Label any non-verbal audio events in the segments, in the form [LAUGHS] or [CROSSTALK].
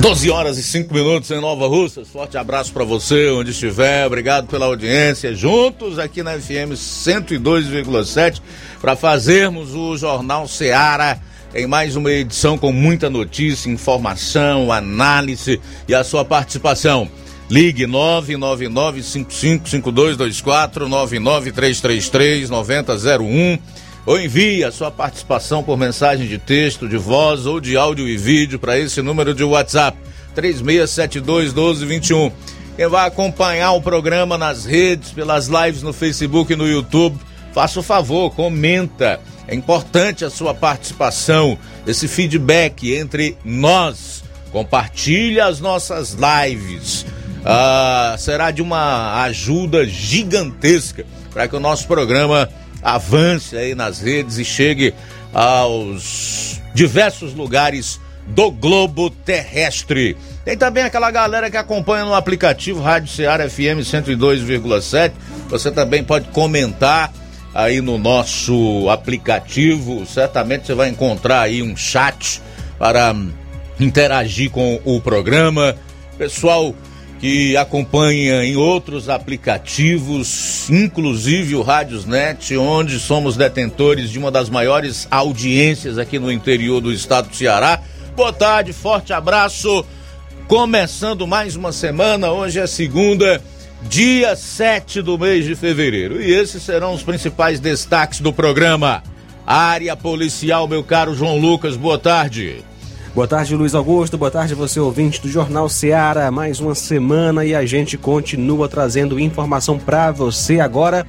12 horas e 5 minutos em Nova Russa. Forte abraço para você, onde estiver. Obrigado pela audiência. Juntos aqui na FM 102,7 para fazermos o Jornal Seara em mais uma edição com muita notícia, informação, análise e a sua participação. Ligue 999-555224, 99333-9001 ou envie a sua participação por mensagem de texto, de voz ou de áudio e vídeo para esse número de WhatsApp 36721221. Quem vai acompanhar o programa nas redes, pelas lives no Facebook e no YouTube, faça o favor, comenta. É importante a sua participação, esse feedback entre nós. Compartilhe as nossas lives. Ah, será de uma ajuda gigantesca para que o nosso programa avance aí nas redes e chegue aos diversos lugares do globo terrestre. Tem também aquela galera que acompanha no aplicativo Rádio Ceará FM 102,7. Você também pode comentar aí no nosso aplicativo. Certamente você vai encontrar aí um chat para interagir com o programa. Pessoal que acompanha em outros aplicativos, inclusive o Rádiosnet, onde somos detentores de uma das maiores audiências aqui no interior do estado do Ceará. Boa tarde, forte abraço. Começando mais uma semana, hoje é segunda, dia 7 do mês de fevereiro. E esses serão os principais destaques do programa. Área policial, meu caro João Lucas, boa tarde. Boa tarde, Luiz Augusto. Boa tarde, você ouvinte do Jornal Seara. Mais uma semana e a gente continua trazendo informação para você agora.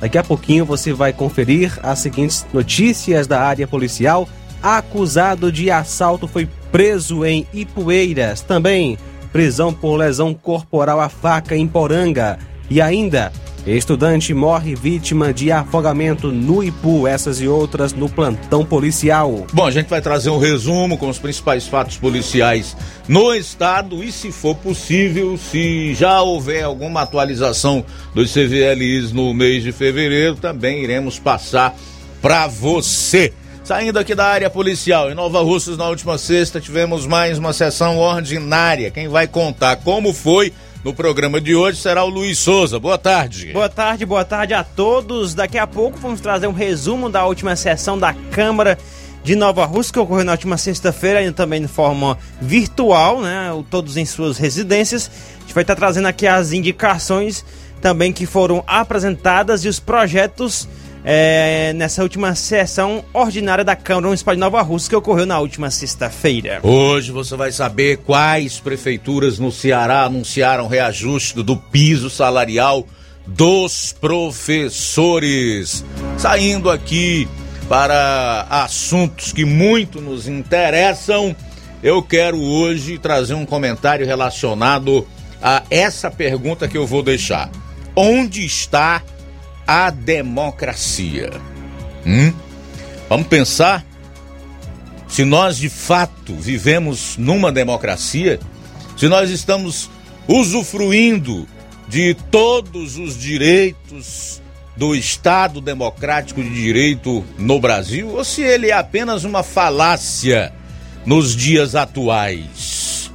Daqui a pouquinho você vai conferir as seguintes notícias da área policial. Acusado de assalto foi preso em Ipueiras. Também prisão por lesão corporal à faca em Poranga. E ainda, Estudante morre vítima de afogamento no Ipu, essas e outras no plantão policial. Bom, a gente vai trazer um resumo com os principais fatos policiais no estado e, se for possível, se já houver alguma atualização dos CVLIs no mês de fevereiro, também iremos passar para você. Saindo aqui da área policial, em Nova Russas, na última sexta, tivemos mais uma sessão ordinária. Quem vai contar como foi no programa de hoje será o Luiz Souza. Boa tarde. Boa tarde, boa tarde a todos. Daqui a pouco vamos trazer um resumo da última sessão da Câmara de Nova Rússia, que ocorreu na última sexta-feira, ainda também de forma virtual, né? Todos em suas residências. A gente vai estar trazendo aqui as indicações também que foram apresentadas e os projetos é, nessa última sessão ordinária da Câmara Municipal de Nova Rússia que ocorreu na última sexta-feira. Hoje você vai saber quais prefeituras no Ceará anunciaram reajuste do piso salarial dos professores. Saindo aqui para assuntos que muito nos interessam, eu quero hoje trazer um comentário relacionado a essa pergunta que eu vou deixar. Onde está democracia. Hum? Vamos pensar se nós de fato vivemos numa democracia, se nós estamos usufruindo de todos os direitos do Estado Democrático de Direito no Brasil, ou se ele é apenas uma falácia nos dias atuais.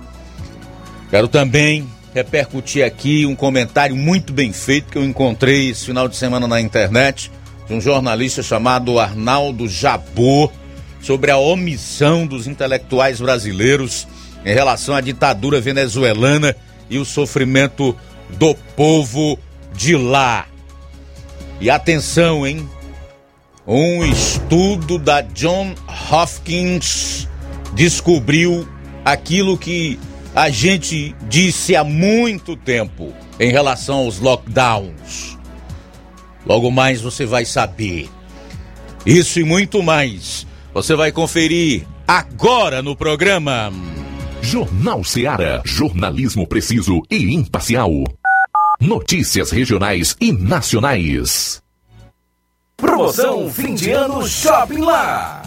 Quero também repercutir aqui um comentário muito bem feito que eu encontrei esse final de semana na internet de um jornalista chamado Arnaldo Jabor sobre a omissão dos intelectuais brasileiros em relação à ditadura venezuelana e o sofrimento do povo de lá. E atenção, hein? Um estudo da John Hopkins descobriu aquilo que a gente disse há muito tempo em relação aos lockdowns. Logo mais você vai saber. Isso e muito mais você vai conferir agora no programa. Jornal Seara. Jornalismo preciso e imparcial. Notícias regionais e nacionais. Promoção fim de ano Shopping Lá.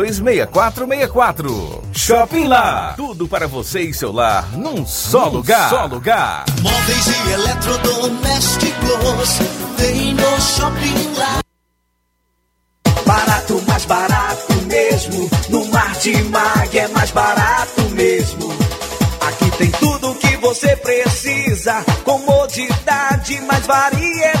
3464. Shopping Lá. Tudo para você e seu lar num só num lugar. Só lugar. Móveis e eletrodomésticos tem no Shopping Lá. Barato, mais barato mesmo. No Martimag é mais barato mesmo. Aqui tem tudo o que você precisa. Comodidade, mais variedade.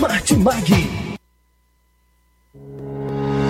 Martimag.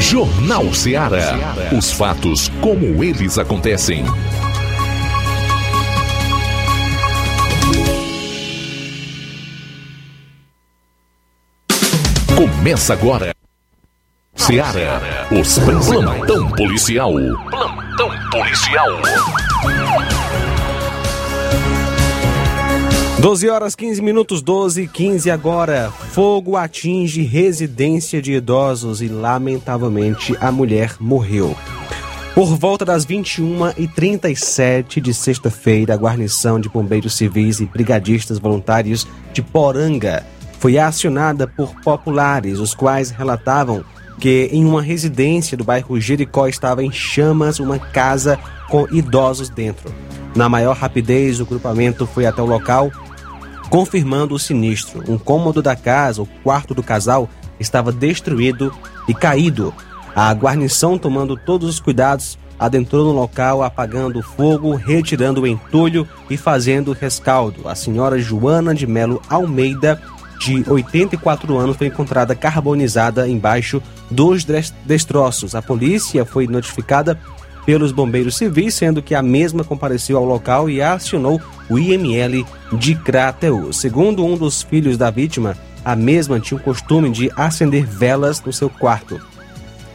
Jornal Ceará. Os fatos como eles acontecem. Começa agora. Ceará. Os plantão policial. Plantão policial. 12 horas 15 minutos, 12 e 15 agora. Fogo atinge residência de idosos e, lamentavelmente, a mulher morreu. Por volta das 21h37 de sexta-feira, a guarnição de bombeiros civis e brigadistas voluntários de Poranga foi acionada por populares, os quais relatavam que em uma residência do bairro Jericó estava em chamas uma casa com idosos dentro. Na maior rapidez, o grupamento foi até o local, confirmando o sinistro. Um cômodo da casa, o quarto do casal, estava destruído e caído. A guarnição, tomando todos os cuidados, adentrou no local, apagando o fogo, retirando o entulho e fazendo rescaldo. A senhora Joana de Melo Almeida, de 84 anos, foi encontrada carbonizada embaixo dos destroços. A polícia foi notificada pelos bombeiros civis, sendo que a mesma compareceu ao local e acionou o IML de Crateus. Segundo um dos filhos da vítima, a mesma tinha o costume de acender velas no seu quarto.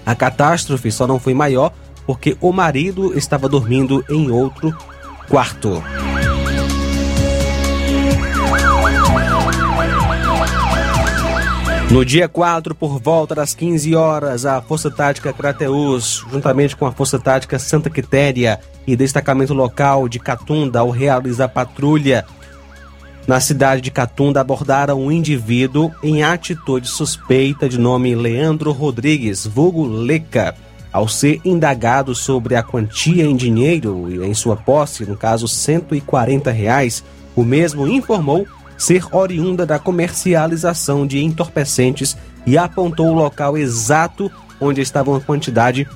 A catástrofe só não foi maior porque o marido estava dormindo em outro quarto. No dia 4, por volta das 15 horas, a Força Tática Crateus, juntamente com a Força Tática Santa Quitéria e destacamento local de Catunda, ao realizar patrulha na cidade de Catunda, abordaram um indivíduo em atitude suspeita de nome Leandro Rodrigues, vulgo Leca. Ao ser indagado sobre a quantia em dinheiro em sua posse, no caso 140 reais, o mesmo informou ser oriunda da comercialização de entorpecentes e apontou o local exato onde estava uma quantidade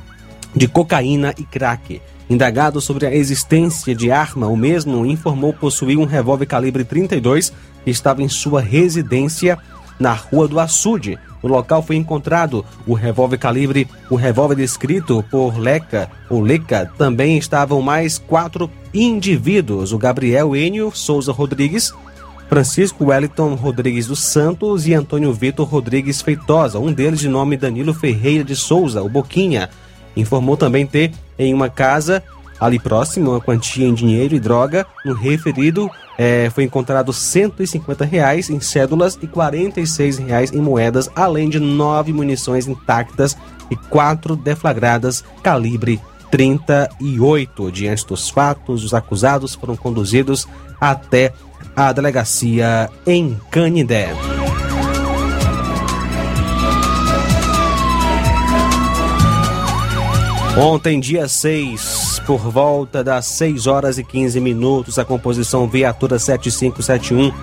de cocaína e crack. Indagado sobre a existência de arma, o mesmo informou possuir um revólver calibre 32 que estava em sua residência na Rua do Açude. No local foi encontrado o revólver calibre, o revólver descrito por Leca, ou Leca, também estavam mais quatro indivíduos, o Gabriel Enio Souza Rodrigues, Francisco Wellington Rodrigues dos Santos e Antônio Vitor Rodrigues Feitosa, um deles de nome Danilo Ferreira de Souza, o Boquinha. Informou também ter em uma casa ali próximo uma quantia em dinheiro e droga. No referido é, foi encontrado 150 reais em cédulas e 46 reais em moedas, além de nove munições intactas e quatro deflagradas calibre 38. Diante dos fatos, os acusados foram conduzidos até a delegacia em Canindé. Ontem, dia 6, por volta das 6 horas e 15 minutos, a composição Viatura 7571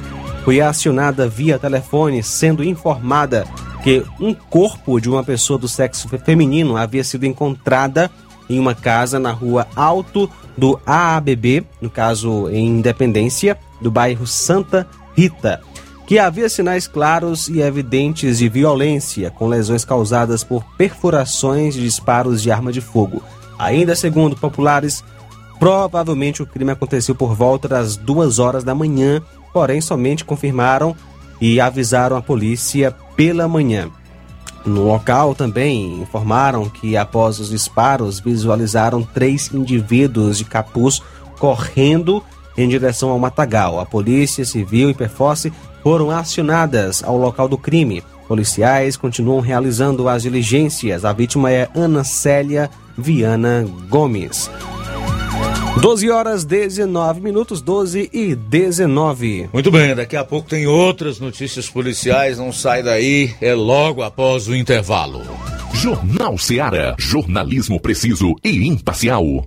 foi acionada via telefone, sendo informada que um corpo de uma pessoa do sexo feminino havia sido encontrada em uma casa na rua Alto do AABB, no caso em Independência, do bairro Santa Rita, que havia sinais claros e evidentes de violência, com lesões causadas por perfurações de disparos de arma de fogo. Ainda segundo populares, provavelmente o crime aconteceu por volta das duas horas da manhã, porém somente confirmaram e avisaram a polícia pela manhã. No local também informaram que após os disparos visualizaram três indivíduos de capuz correndo em direção ao matagal. A polícia civil e Perforce foram acionadas ao local do crime. Policiais continuam realizando as diligências. A vítima é Ana Célia Viana Gomes. 12 horas 19 minutos, 12 e 19. Muito bem, daqui a pouco tem outras notícias policiais, não sai daí, é logo após o intervalo. Jornal Seara, jornalismo preciso e imparcial.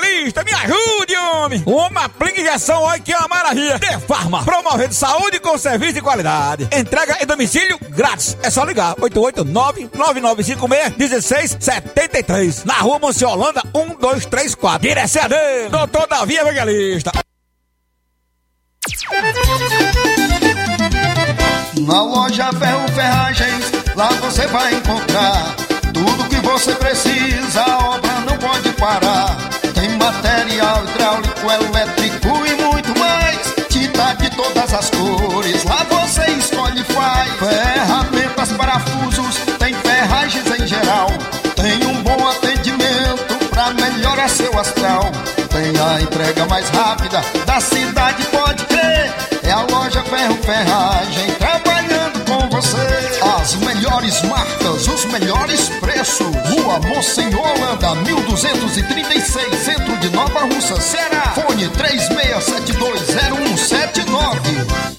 me ajude, homem. Uma aplica injeção, olha que é uma maravilha. De Farma, promovendo saúde com serviço de qualidade. Entrega em domicílio grátis. É só ligar, 889-9956-1673. Na rua Monsiolanda, 1234. Direção a Deus, doutor Davi Evangelista. Na loja Ferro Ferragens, lá você vai encontrar tudo que você precisa, a obra não pode parar. Material hidráulico, elétrico e muito mais. Tinta de todas as cores, lá você escolhe e faz. Ferramentas, parafusos, tem ferragens em geral. Tem um bom atendimento pra melhorar seu astral. Tem a entrega mais rápida da cidade, pode crer. É a loja Ferro Ferragem você. As melhores marcas, os melhores preços. Rua Monsenhor Holanda, 1236, centro de Nova Russa, Ceará. Fone 36720179.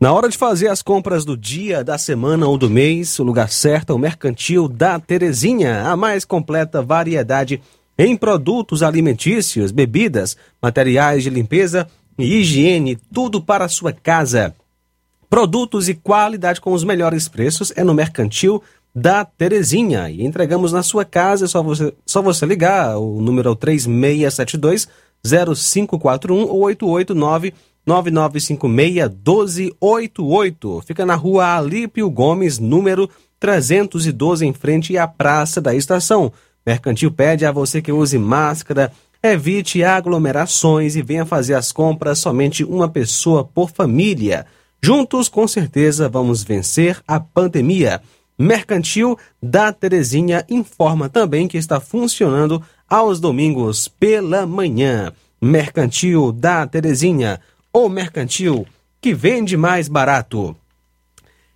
Na hora de fazer as compras do dia, da semana ou do mês, o lugar certo é o Mercantil da Terezinha, a mais completa variedade em produtos alimentícios, bebidas, materiais de limpeza e higiene, tudo para a sua casa. Produtos e qualidade com os melhores preços é no Mercantil da Terezinha. E entregamos na sua casa, é só você, só você ligar. O número é o 3672 0541 ou 889 9956 1288. Fica na rua Alípio Gomes, número 312, em frente à Praça da Estação. Mercantil pede a você que use máscara, evite aglomerações e venha fazer as compras somente uma pessoa por família. Juntos, com certeza, vamos vencer a pandemia. Mercantil da Terezinha informa também que está funcionando aos domingos pela manhã. Mercantil da Terezinha, ou mercantil que vende mais barato.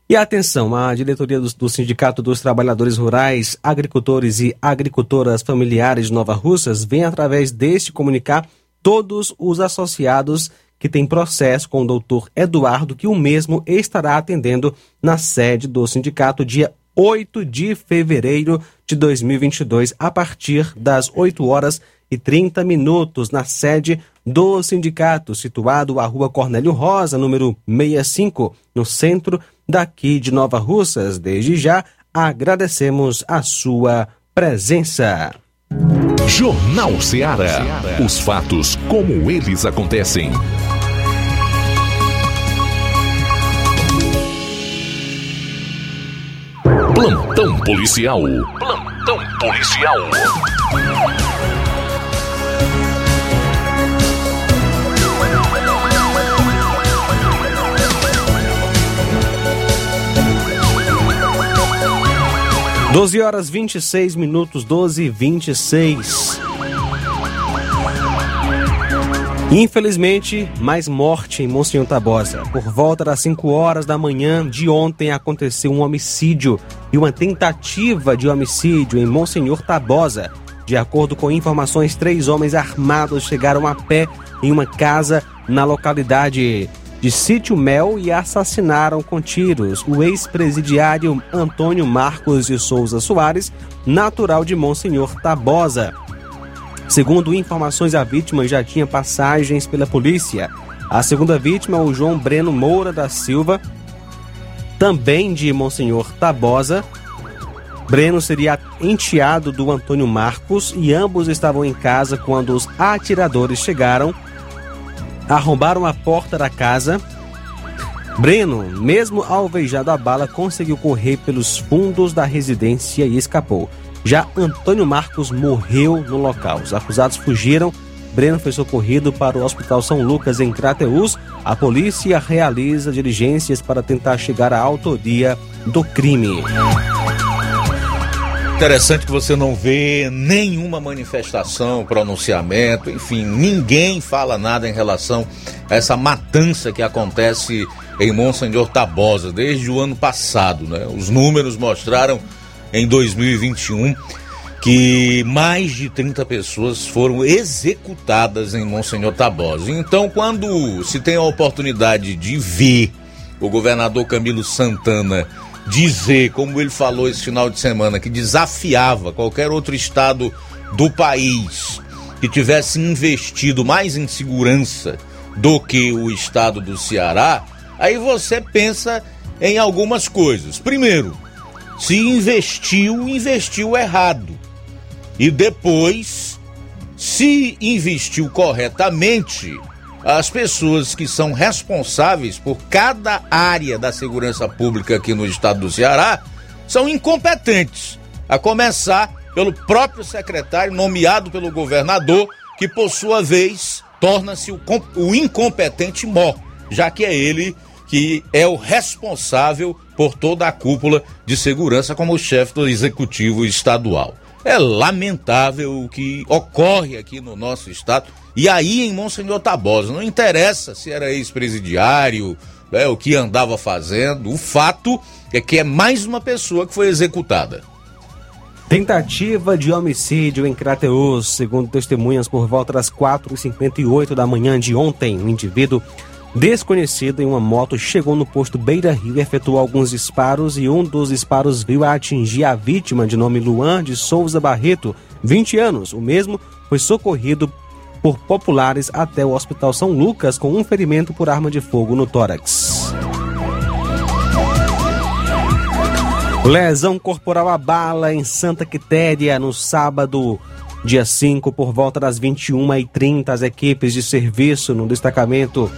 E atenção, a diretoria do, do, Sindicato dos Trabalhadores Rurais, Agricultores e Agricultoras Familiares de Nova Russas vem, através deste, comunicar todos os associados que têm processo com o doutor Eduardo, que o mesmo estará atendendo na sede do sindicato dia 8 de fevereiro de 2022, a partir das 8 horas e 30 minutos, na sede do sindicato, situado à Rua Cornélio Rosa, número 65, no centro daqui de Nova Russas. Desde já, agradecemos a sua presença. Jornal Ceará. Os fatos como eles acontecem. Plantão policial. Plantão policial. Doze horas 26 minutos, 12 e 26. Infelizmente, mais morte em Monsenhor Tabosa. Por volta das 5 horas da manhã de ontem aconteceu um homicídio e uma tentativa de homicídio em Monsenhor Tabosa. De acordo com informações, três homens armados chegaram a pé em uma casa na localidade de Sítio Mel e assassinaram com tiros o ex-presidiário Antônio Marcos de Souza Soares, natural de Monsenhor Tabosa. Segundo informações, a vítima já tinha passagens pela polícia. A segunda vítima, o João Breno Moura da Silva, também de Monsenhor Tabosa. Breno seria enteado do Antônio Marcos e ambos estavam em casa quando os atiradores chegaram, arrombaram a porta da casa. Breno, mesmo alvejado a bala, conseguiu correr pelos fundos da residência e escapou. Já Antônio Marcos morreu no local. Os acusados fugiram. Breno foi socorrido para o Hospital São Lucas em Crateús. A polícia realiza diligências para tentar chegar à autoria do crime. Interessante que você não vê nenhuma manifestação, pronunciamento, enfim, ninguém fala nada em relação a essa matança que acontece em Monsenhor Tabosa desde o ano passado, né? Os números mostraram em 2021 que mais de 30 pessoas foram executadas em Monsenhor Tabosa. Então, quando se tem a oportunidade de ver o governador Camilo Santana dizer, como ele falou esse final de semana, que desafiava qualquer outro estado do país que tivesse investido mais em segurança do que o estado do Ceará, aí você pensa em algumas coisas. Primeiro, se investiu, investiu errado. E depois, se investiu corretamente, as pessoas que são responsáveis por cada área da segurança pública aqui no estado do Ceará são incompetentes. A começar pelo próprio secretário nomeado pelo governador, que por sua vez torna-se o, o incompetente mó, já que é ele que é o responsável por toda a cúpula de segurança como chefe do executivo estadual. É lamentável o que ocorre aqui no nosso estado e aí em Monsenhor Tabosa. Não interessa se era ex-presidiário, né, o que andava fazendo, o fato é que é mais uma pessoa que foi executada. Tentativa de homicídio em Crateus, segundo testemunhas, por volta das 4h58 da manhã de ontem, um indivíduo desconhecido em uma moto chegou no posto Beira Rio efetuou alguns disparos e um dos disparos viu a atingir a vítima de nome Luan de Souza Barreto, 20 anos. O mesmo foi socorrido por populares até o Hospital São Lucas com um ferimento por arma de fogo no tórax. Lesão corporal a bala em Santa Quitéria no sábado, dia 5, por volta das 21h30. As equipes de serviço no destacamento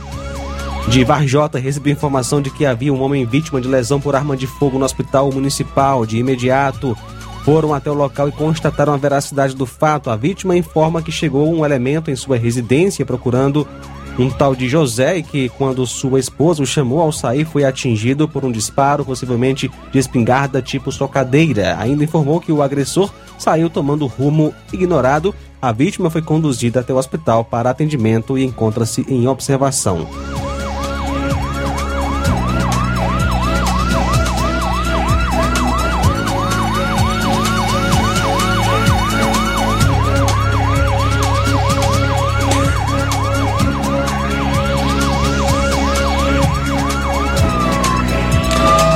de Varjota recebeu informação de que havia um homem vítima de lesão por arma de fogo no hospital municipal. De imediato, foram até o local e constataram a veracidade do fato. A vítima informa que chegou um elemento em sua residência procurando um tal de José e que, quando sua esposa o chamou ao sair, foi atingido por um disparo, possivelmente de espingarda tipo socadeira. Ainda informou que o agressor saiu tomando rumo ignorado. A vítima foi conduzida até o hospital para atendimento e encontra-se em observação.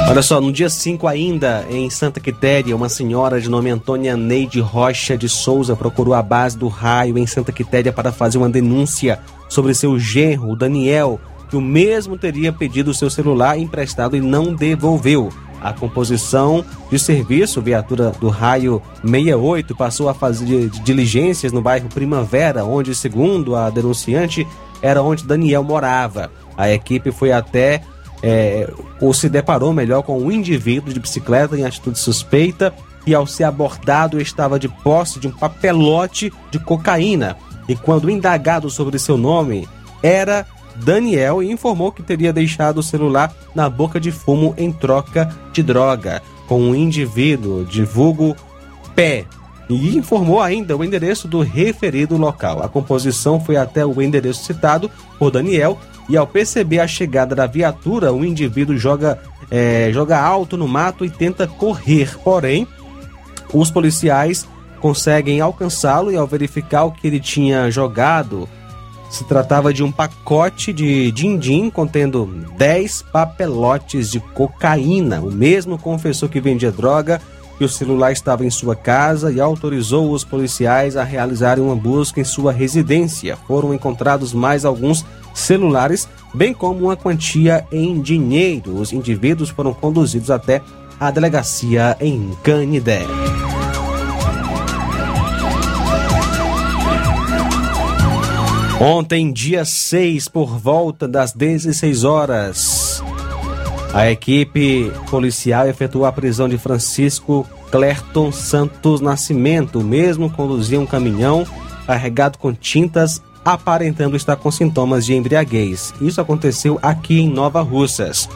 Olha só, no dia 5 ainda, em Santa Quitéria, uma senhora de nome Antônia Neide Rocha de Souza procurou a base do raio em Santa Quitéria para fazer uma denúncia sobre seu genro, Daniel, que o mesmo teria pedido seu celular emprestado e não devolveu. A composição de serviço, viatura do raio 68, passou a fazer diligências no bairro Primavera, onde, segundo a denunciante, era onde Daniel morava. A equipe foi até é, ou se deparou melhor com um indivíduo de bicicleta em atitude suspeita e ao ser abordado estava de posse de um papelote de cocaína. E quando indagado sobre seu nome era Daniel e informou que teria deixado o celular na boca de fumo em troca de droga. Com um indivíduo de vulgo Pé e informou ainda o endereço do referido local. A composição foi até o endereço citado por Daniel e ao perceber a chegada da viatura, o indivíduo joga, é, joga alto no mato e tenta correr. Porém, os policiais conseguem alcançá-lo e ao verificar o que ele tinha jogado, se tratava de um pacote de din-din contendo 10 papelotes de cocaína. O mesmo confessou que vendia droga que o celular estava em sua casa e autorizou os policiais a realizarem uma busca em sua residência. Foram encontrados mais alguns celulares, bem como uma quantia em dinheiro. Os indivíduos foram conduzidos até a delegacia em Canidé. Ontem, dia 6, por volta das 16 horas, a equipe policial efetuou a prisão de Francisco Clerton Santos Nascimento. Mesmo conduzia um caminhão carregado com tintas aparentando estar com sintomas de embriaguez. Isso aconteceu aqui em Nova Russas.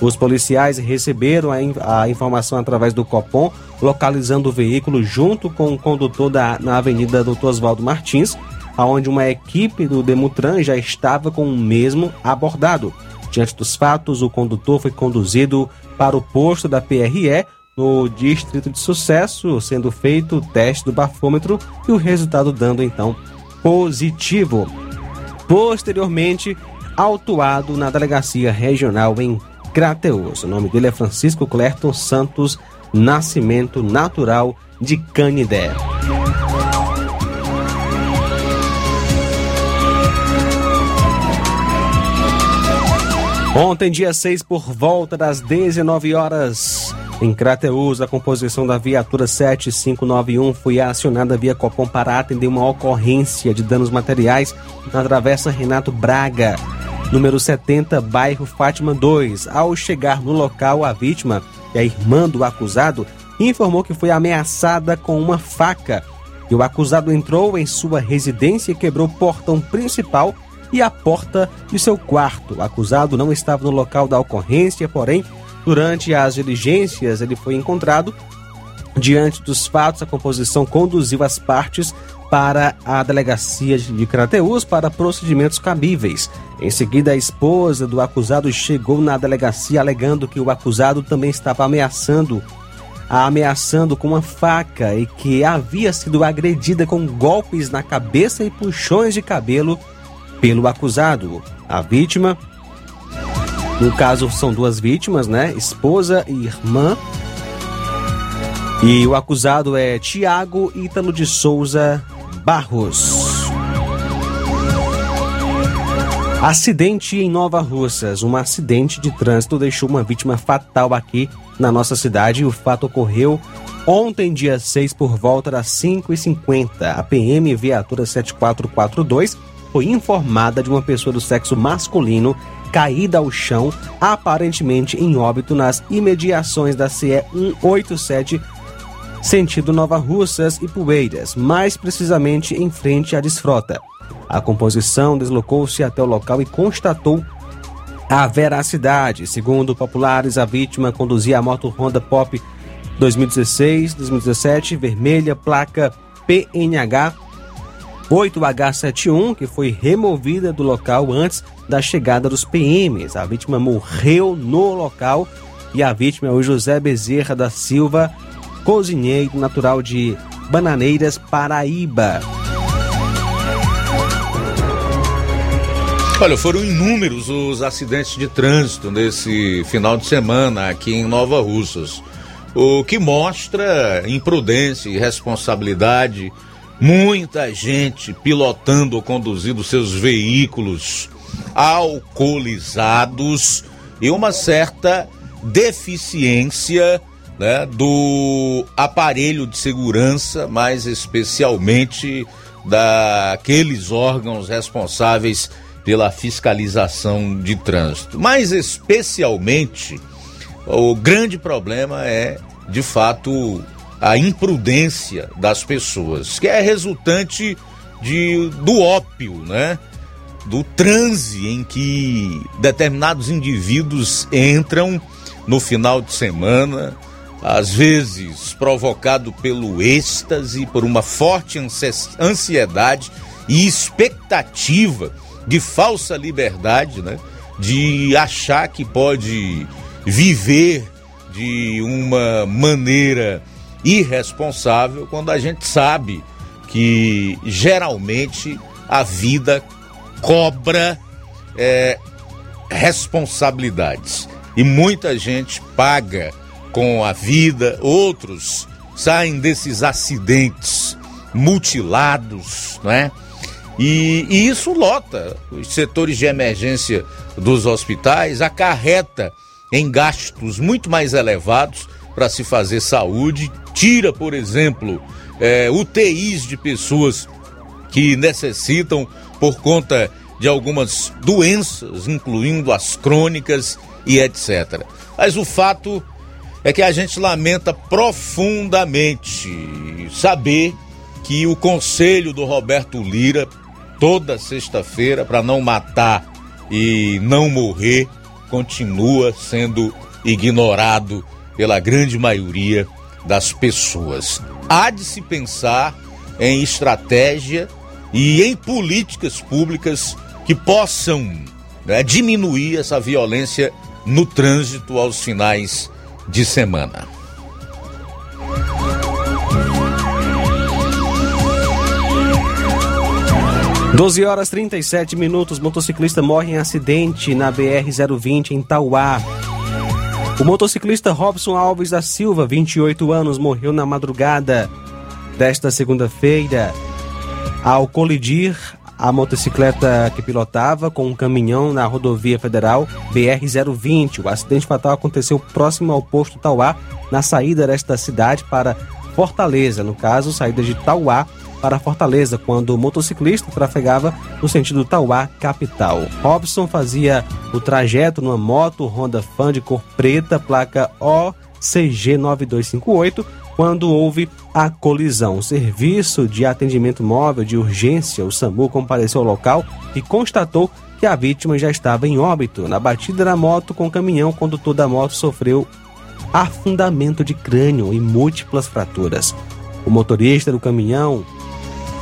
Os policiais receberam a, in a, informação através do Copom, localizando o veículo junto com o condutor da, na Avenida Doutor Oswaldo Martins, onde uma equipe do Demutran já estava com o mesmo abordado. Diante dos fatos, o condutor foi conduzido para o posto da PRE no Distrito de Sucesso, sendo feito o teste do bafômetro e o resultado dando então positivo. Posteriormente, autuado na delegacia regional em Crateus. O nome dele é Francisco Clerton Santos Nascimento Natural de Canidé. Ontem, dia 6, por volta das 19 horas, em Crateus, a composição da viatura 7591 foi acionada via Copom para atender uma ocorrência de danos materiais na travessa Renato Braga, número 70, bairro Fátima 2. Ao chegar no local, a vítima e a irmã do acusado informou que foi ameaçada com uma faca e o acusado entrou em sua residência e quebrou o portão principal e a porta de seu quarto. O acusado não estava no local da ocorrência, porém, durante as diligências, ele foi encontrado. Diante dos fatos, a composição conduziu as partes para a delegacia de Crateus para procedimentos cabíveis. Em seguida, a esposa do acusado chegou na delegacia alegando que o acusado também estava ameaçando a ameaçando com uma faca e que havia sido agredida com golpes na cabeça e puxões de cabelo pelo acusado. A vítima, no caso são duas vítimas, né? Esposa e irmã. E o acusado é Tiago Ítalo de Souza Barros. Acidente em Nova Russas. Um acidente de trânsito deixou uma vítima fatal aqui na nossa cidade. O fato ocorreu ontem, dia 6, por volta das 5h50. A PM Viatura 7442 foi informada de uma pessoa do sexo masculino caída ao chão, aparentemente em óbito nas imediações da CE 187, sentido Nova Russas e Poeiras, mais precisamente em frente à desfrota. A composição deslocou-se até o local e constatou a veracidade. Segundo populares, a vítima conduzia a moto Honda Pop 2016-2017, vermelha, placa PNH 8H71, que foi removida do local antes da chegada dos PMs. A vítima morreu no local e a vítima é o José Bezerra da Silva, cozinheiro natural de Bananeiras, Paraíba. Olha, foram inúmeros os acidentes de trânsito nesse final de semana aqui em Nova Russas, o que mostra imprudência e responsabilidade. Muita gente pilotando ou conduzindo seus veículos alcoolizados e uma certa deficiência né, do aparelho de segurança, mais especialmente daqueles órgãos responsáveis pela fiscalização de trânsito. Mas especialmente o grande problema é, de fato, a imprudência das pessoas, que é resultante de, do ópio, né? Do transe em que determinados indivíduos entram no final de semana, às vezes provocado pelo êxtase, por uma forte ansiedade e expectativa de falsa liberdade, né? De achar que pode viver de uma maneira irresponsável quando a gente sabe que geralmente a vida cobra é, responsabilidades e muita gente paga com a vida, outros saem desses acidentes mutilados, não é? E, e isso lota os setores de emergência dos hospitais, acarreta em gastos muito mais elevados para se fazer saúde, tira, por exemplo, é, UTIs de pessoas que necessitam por conta de algumas doenças, incluindo as crônicas e etc. Mas o fato é que a gente lamenta profundamente saber que o conselho do Roberto Lira toda sexta-feira para não matar e não morrer continua sendo ignorado pela grande maioria das pessoas. Há de se pensar em estratégia e em políticas públicas que possam né, diminuir essa violência no trânsito aos finais de semana. 12 horas 37 minutos. Motociclista morre em acidente na BR-020 em Tauá. O motociclista Robson Alves da Silva, 28 anos, morreu na madrugada desta segunda-feira ao colidir a motocicleta que pilotava com um caminhão na rodovia federal BR-020. O acidente fatal aconteceu próximo ao posto Tauá, na saída desta cidade para Fortaleza, no caso, saída de Tauá para Fortaleza, quando o motociclista trafegava no sentido Tauá, capital. Robson fazia o trajeto numa moto Honda Fan de cor preta, placa OCG 9258, quando houve a colisão. O serviço de atendimento móvel de urgência, o SAMU, compareceu ao local e constatou que a vítima já estava em óbito. Na batida da moto com o caminhão, o condutor da moto sofreu afundamento de crânio e múltiplas fraturas. O motorista do caminhão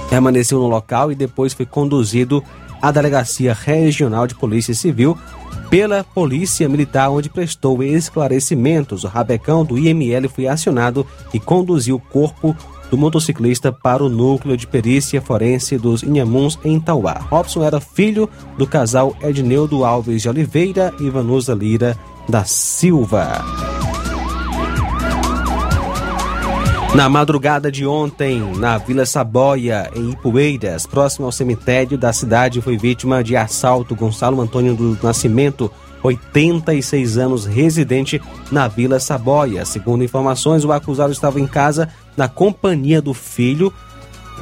permaneceu no local e depois foi conduzido à Delegacia Regional de Polícia Civil pela Polícia Militar, onde prestou esclarecimentos. O rabecão do IML foi acionado e conduziu o corpo do motociclista para o núcleo de perícia forense dos Inhamuns em Tauá. Robson era filho do casal Edneudo Alves de Oliveira e Vanusa Lira da Silva. Na madrugada de ontem, na Vila Saboia, em Ipueiras, próximo ao cemitério da cidade, foi vítima de assalto Gonçalo Antônio do Nascimento, 86 anos, residente na Vila Saboia. Segundo informações, o acusado estava em casa na companhia do filho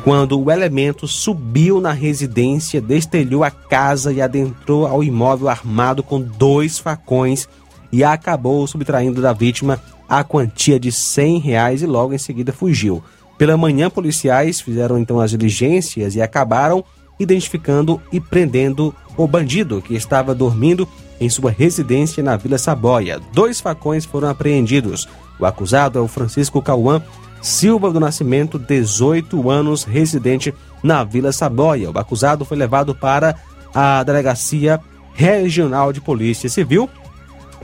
quando o elemento subiu na residência, destelhou a casa e adentrou ao imóvel armado com dois facões e acabou subtraindo da vítima a quantia de 100 reais e logo em seguida fugiu. Pela manhã, policiais fizeram então as diligências e acabaram identificando e prendendo o bandido que estava dormindo em sua residência na Vila Saboia. Dois facões foram apreendidos. O acusado é o Francisco Cauã Silva do Nascimento, 18 anos, residente na Vila Saboia. O acusado foi levado para a Delegacia Regional de Polícia Civil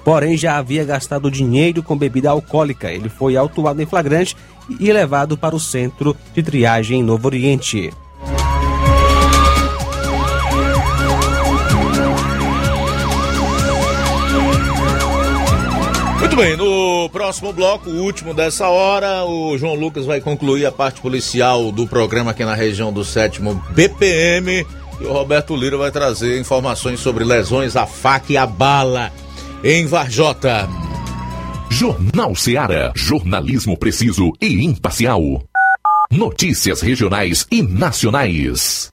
porém já havia gastado dinheiro com bebida alcoólica. Ele foi autuado em flagrante e levado para o centro de triagem em Novo Oriente. Muito bem, no próximo bloco, o último dessa hora, o João Lucas vai concluir a parte policial do programa aqui na região do sétimo BPM. E o Roberto Lira vai trazer informações sobre lesões à faca e à bala em Varjota. Jornal Seara. Jornalismo preciso e imparcial. Notícias regionais e nacionais.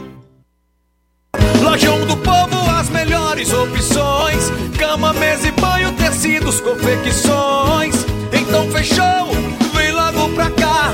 Lojão do Povo, as melhores opções: cama, mesa e banho, tecidos, confecções. Então fechou, vem logo pra cá.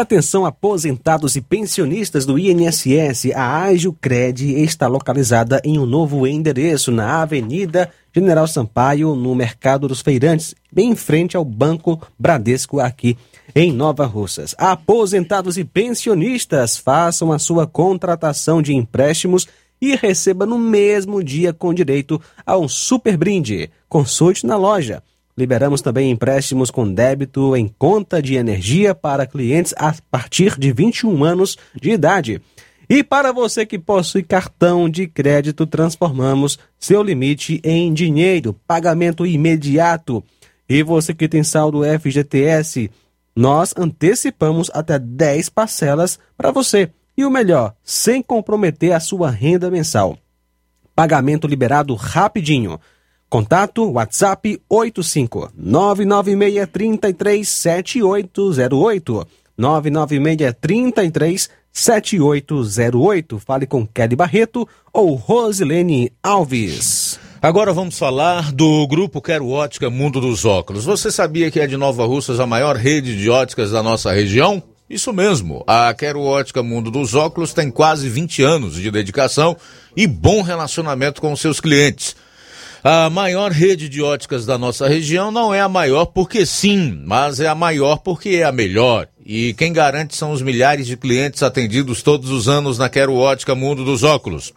Atenção, aposentados e pensionistas do INSS, a Agiocred está localizada em um novo endereço na Avenida General Sampaio, no Mercado dos Feirantes, bem em frente ao Banco Bradesco aqui em Nova Russas. Aposentados e pensionistas, façam a sua contratação de empréstimos e receba no mesmo dia com direito a um super brinde. Consulte na loja. Liberamos também empréstimos com débito em conta de energia para clientes a partir de 21 anos de idade. E para você que possui cartão de crédito, transformamos seu limite em dinheiro, pagamento imediato. E você que tem saldo FGTS, nós antecipamos até 10 parcelas para você. E o melhor, sem comprometer a sua renda mensal. Pagamento liberado rapidinho. Contato WhatsApp 85 996 7808 996 7808. Fale com Kelly Barreto ou Rosilene Alves. Agora vamos falar do grupo Quero Ótica Mundo dos Óculos. Você sabia que é de Nova Russas a maior rede de óticas da nossa região? Isso mesmo, a Quero Ótica Mundo dos Óculos tem quase 20 anos de dedicação e bom relacionamento com seus clientes. A maior rede de óticas da nossa região não é a maior porque sim, mas é a maior porque é a melhor. E quem garante são os milhares de clientes atendidos todos os anos na Quero Ótica Mundo dos Óculos.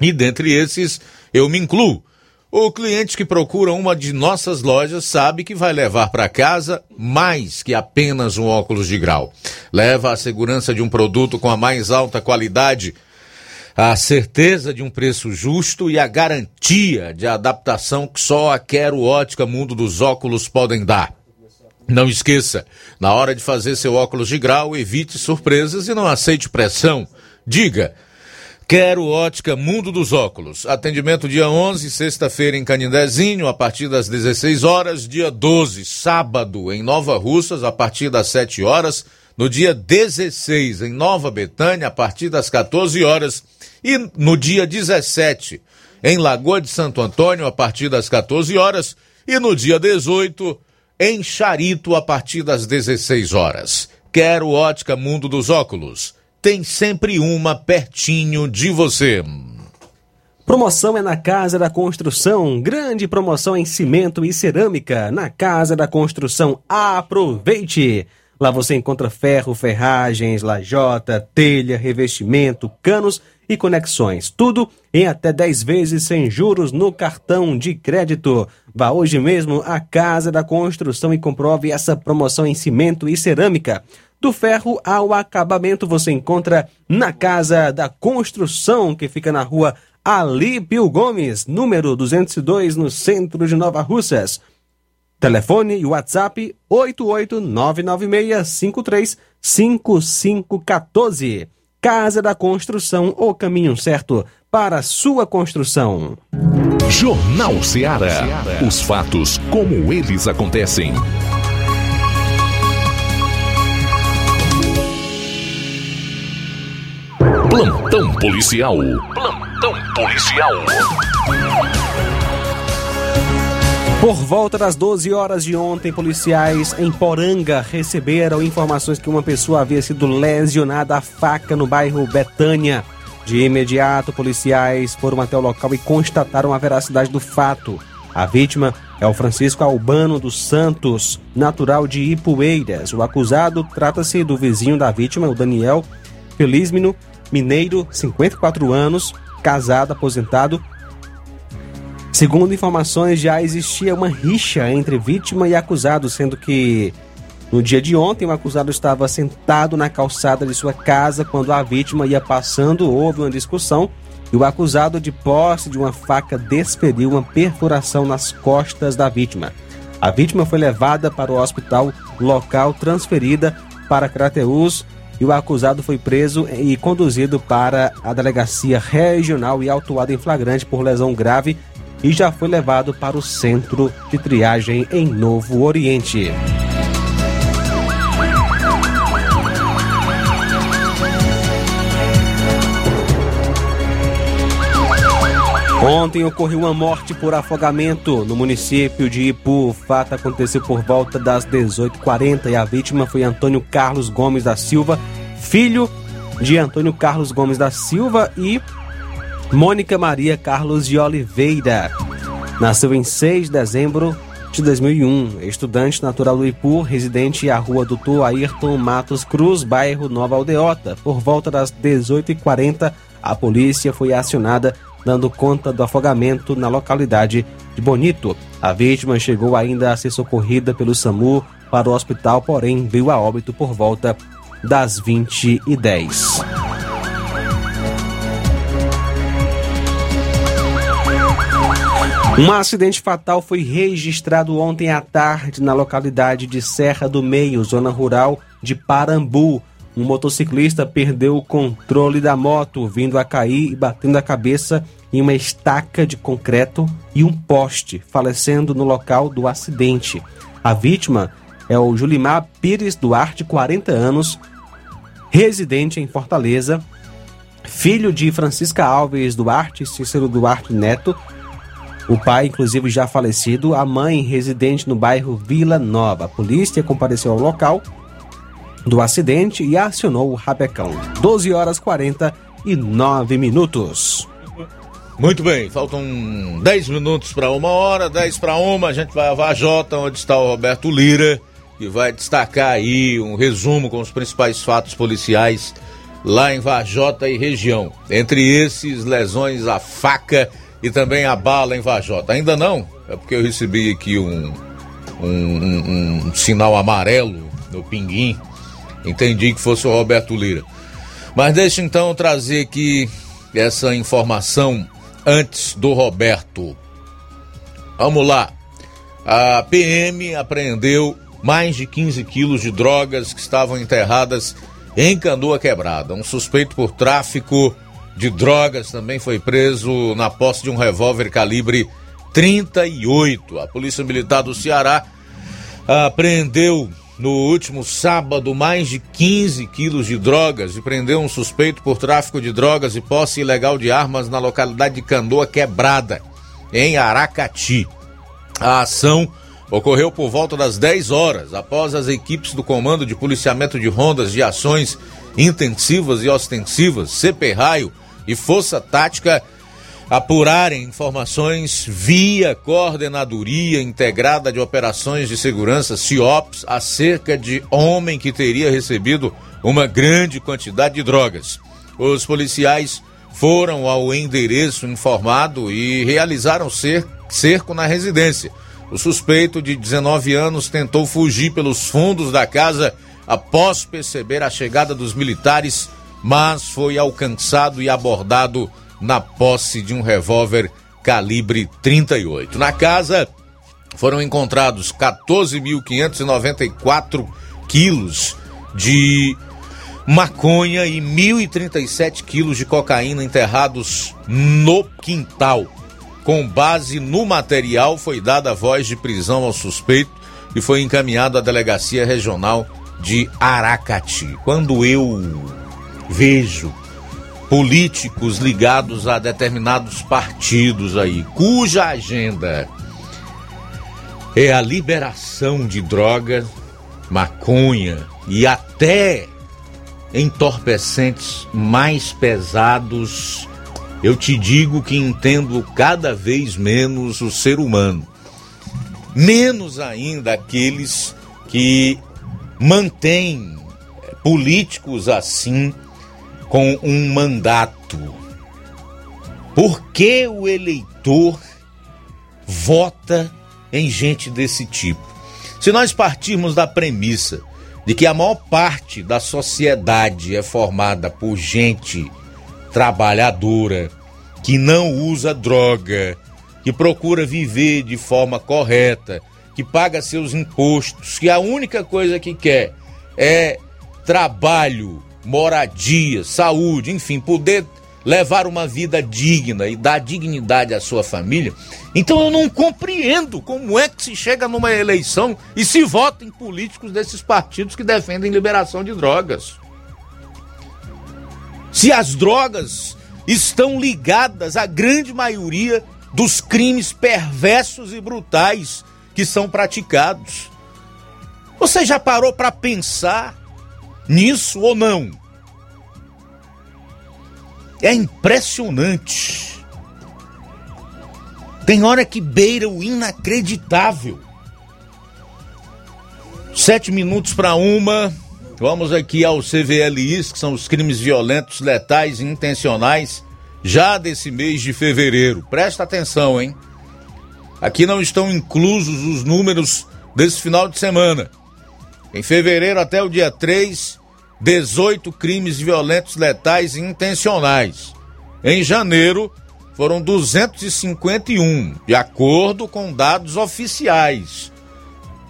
E dentre esses, eu me incluo. O cliente que procura uma de nossas lojas sabe que vai levar para casa mais que apenas um óculos de grau. Leva a segurança de um produto com a mais alta qualidade, a certeza de um preço justo e a garantia de adaptação que só a Quero Ótica Mundo dos Óculos podem dar. Não esqueça, na hora de fazer seu óculos de grau, evite surpresas e não aceite pressão. Diga. Quero Ótica Mundo dos Óculos. Atendimento dia 11, sexta-feira em Canindezinho, a partir das 16 horas. Dia 12, sábado, em Nova Russas, a partir das 7 horas. No dia 16, em Nova Betânia, a partir das 14 horas. E no dia 17, em Lagoa de Santo Antônio, a partir das 14 horas. E no dia 18, em Charito, a partir das 16 horas. Quero Ótica Mundo dos Óculos tem sempre uma pertinho de você. Promoção é na Casa da Construção. Grande promoção em cimento e cerâmica. Na Casa da Construção. Aproveite! Lá você encontra ferro, ferragens, lajota, telha, revestimento, canos e conexões. Tudo em até 10 vezes sem juros no cartão de crédito. Vá hoje mesmo à Casa da Construção e comprove essa promoção em cimento e cerâmica. Do ferro ao acabamento você encontra na Casa da Construção, que fica na rua Alípio Gomes, número 202, no centro de Nova Russas. Telefone e WhatsApp 88996535514. Casa da Construção, o caminho certo para sua construção. Jornal Ceará. Os fatos como eles acontecem. Plantão policial. Plantão policial. Por volta das 12 horas de ontem, policiais em Poranga receberam informações que uma pessoa havia sido lesionada a faca no bairro Betânia. De imediato, policiais foram até o local e constataram a veracidade do fato. A vítima é o Francisco Albano dos Santos, natural de Ipueiras. O acusado trata-se do vizinho da vítima, o Daniel Felizmino, mineiro, 54 anos, casado, aposentado. Segundo informações, já existia uma rixa entre vítima e acusado, sendo que no dia de ontem o acusado estava sentado na calçada de sua casa quando a vítima ia passando, houve uma discussão e o acusado, de posse de uma faca, desferiu uma perfuração nas costas da vítima. A vítima foi levada para o hospital local, transferida para Crateús e o acusado foi preso e conduzido para a delegacia regional e autuado em flagrante por lesão grave e já foi levado para o centro de triagem em Novo Oriente. Ontem ocorreu uma morte por afogamento no município de Ipu. O fato aconteceu por volta das 18h40 e a vítima foi Antônio Carlos Gomes da Silva, filho de Antônio Carlos Gomes da Silva e Mônica Maria Carlos de Oliveira. Nasceu em 6 de dezembro de 2001, estudante natural do Ipu, residente à rua Doutor Ayrton Matos Cruz, bairro Nova Aldeota. Por volta das 18h40, a polícia foi acionada dando conta do afogamento na localidade de Bonito. A vítima chegou ainda a ser socorrida pelo SAMU para o hospital, porém veio a óbito por volta das 20 Um acidente fatal foi registrado ontem à tarde na localidade de Serra do Meio, zona rural de Parambu. Um motociclista perdeu o controle da moto, vindo a cair e batendo a cabeça em uma estaca de concreto e um poste, falecendo no local do acidente. A vítima é o Julimar Pires Duarte, 40 anos, residente em Fortaleza, filho de Francisca Alves Duarte e Cícero Duarte Neto. O pai, inclusive, já falecido, a mãe residente no bairro Vila Nova. A polícia compareceu ao local do acidente e acionou o rapecão. 12 horas 49 minutos. Muito bem, faltam 10 minutos para uma hora, 10 para uma, a gente vai a Vajota, onde está o Roberto Lira, que vai destacar aí um resumo com os principais fatos policiais lá em Vajota e região. Entre esses, lesões à faca e também a bala em Vajota. Ainda não, é porque eu recebi aqui um, um, um, um sinal amarelo no pinguim. Entendi que fosse o Roberto Lira. Mas deixa então trazer aqui essa informação antes do Roberto. Vamos lá. A PM apreendeu mais de 15 quilos de drogas que estavam enterradas em Canoa Quebrada. Um suspeito por tráfico de drogas também foi preso na posse de um revólver calibre 38. A Polícia Militar do Ceará apreendeu no último sábado mais de 15 quilos de drogas e prendeu um suspeito por tráfico de drogas e posse ilegal de armas na localidade de Canoa Quebrada, em Aracati. A ação ocorreu por volta das 10 horas, após as equipes do Comando de Policiamento de Rondas de Ações Intensivas e Ostensivas, CP Raio e Força Tática apurarem informações via Coordenadoria Integrada de Operações de Segurança, CIOPS, acerca de homem que teria recebido uma grande quantidade de drogas. Os policiais foram ao endereço informado e realizaram cerco na residência. O suspeito de 19 anos tentou fugir pelos fundos da casa após perceber a chegada dos militares, mas foi alcançado e abordado na posse de um revólver calibre 38. Na casa foram encontrados 14.594 quilos de maconha e 1.037 quilos de cocaína enterrados no quintal. Com base no material, foi dada a voz de prisão ao suspeito e foi encaminhado à delegacia regional de Aracati. Quando eu vejo políticos ligados a determinados partidos aí, cuja agenda é a liberação de droga, maconha e até entorpecentes mais pesados, eu te digo que entendo cada vez menos o ser humano. Menos ainda aqueles que mantêm políticos assim com um mandato. Por que o eleitor vota em gente desse tipo? Se nós partirmos da premissa de que a maior parte da sociedade é formada por gente trabalhadora, que não usa droga, que procura viver de forma correta, que paga seus impostos, que a única coisa que quer é trabalho moradia, saúde, enfim, poder levar uma vida digna e dar dignidade à sua família. Então eu não compreendo como é que se chega numa eleição e se vota em políticos desses partidos que defendem liberação de drogas. Se as drogas estão ligadas à grande maioria dos crimes perversos e brutais que são praticados. Você já parou para pensar nisso ou não? É impressionante. Tem hora que beira o inacreditável. Sete minutos para uma. Vamos aqui ao CVLIs, que são os crimes violentos, letais e intencionais, já desse mês de fevereiro. Presta atenção, hein? Aqui não estão inclusos os números desse final de semana. Em fevereiro até o dia 3, 18 crimes violentos letais e intencionais. Em janeiro, foram 251, de acordo com dados oficiais,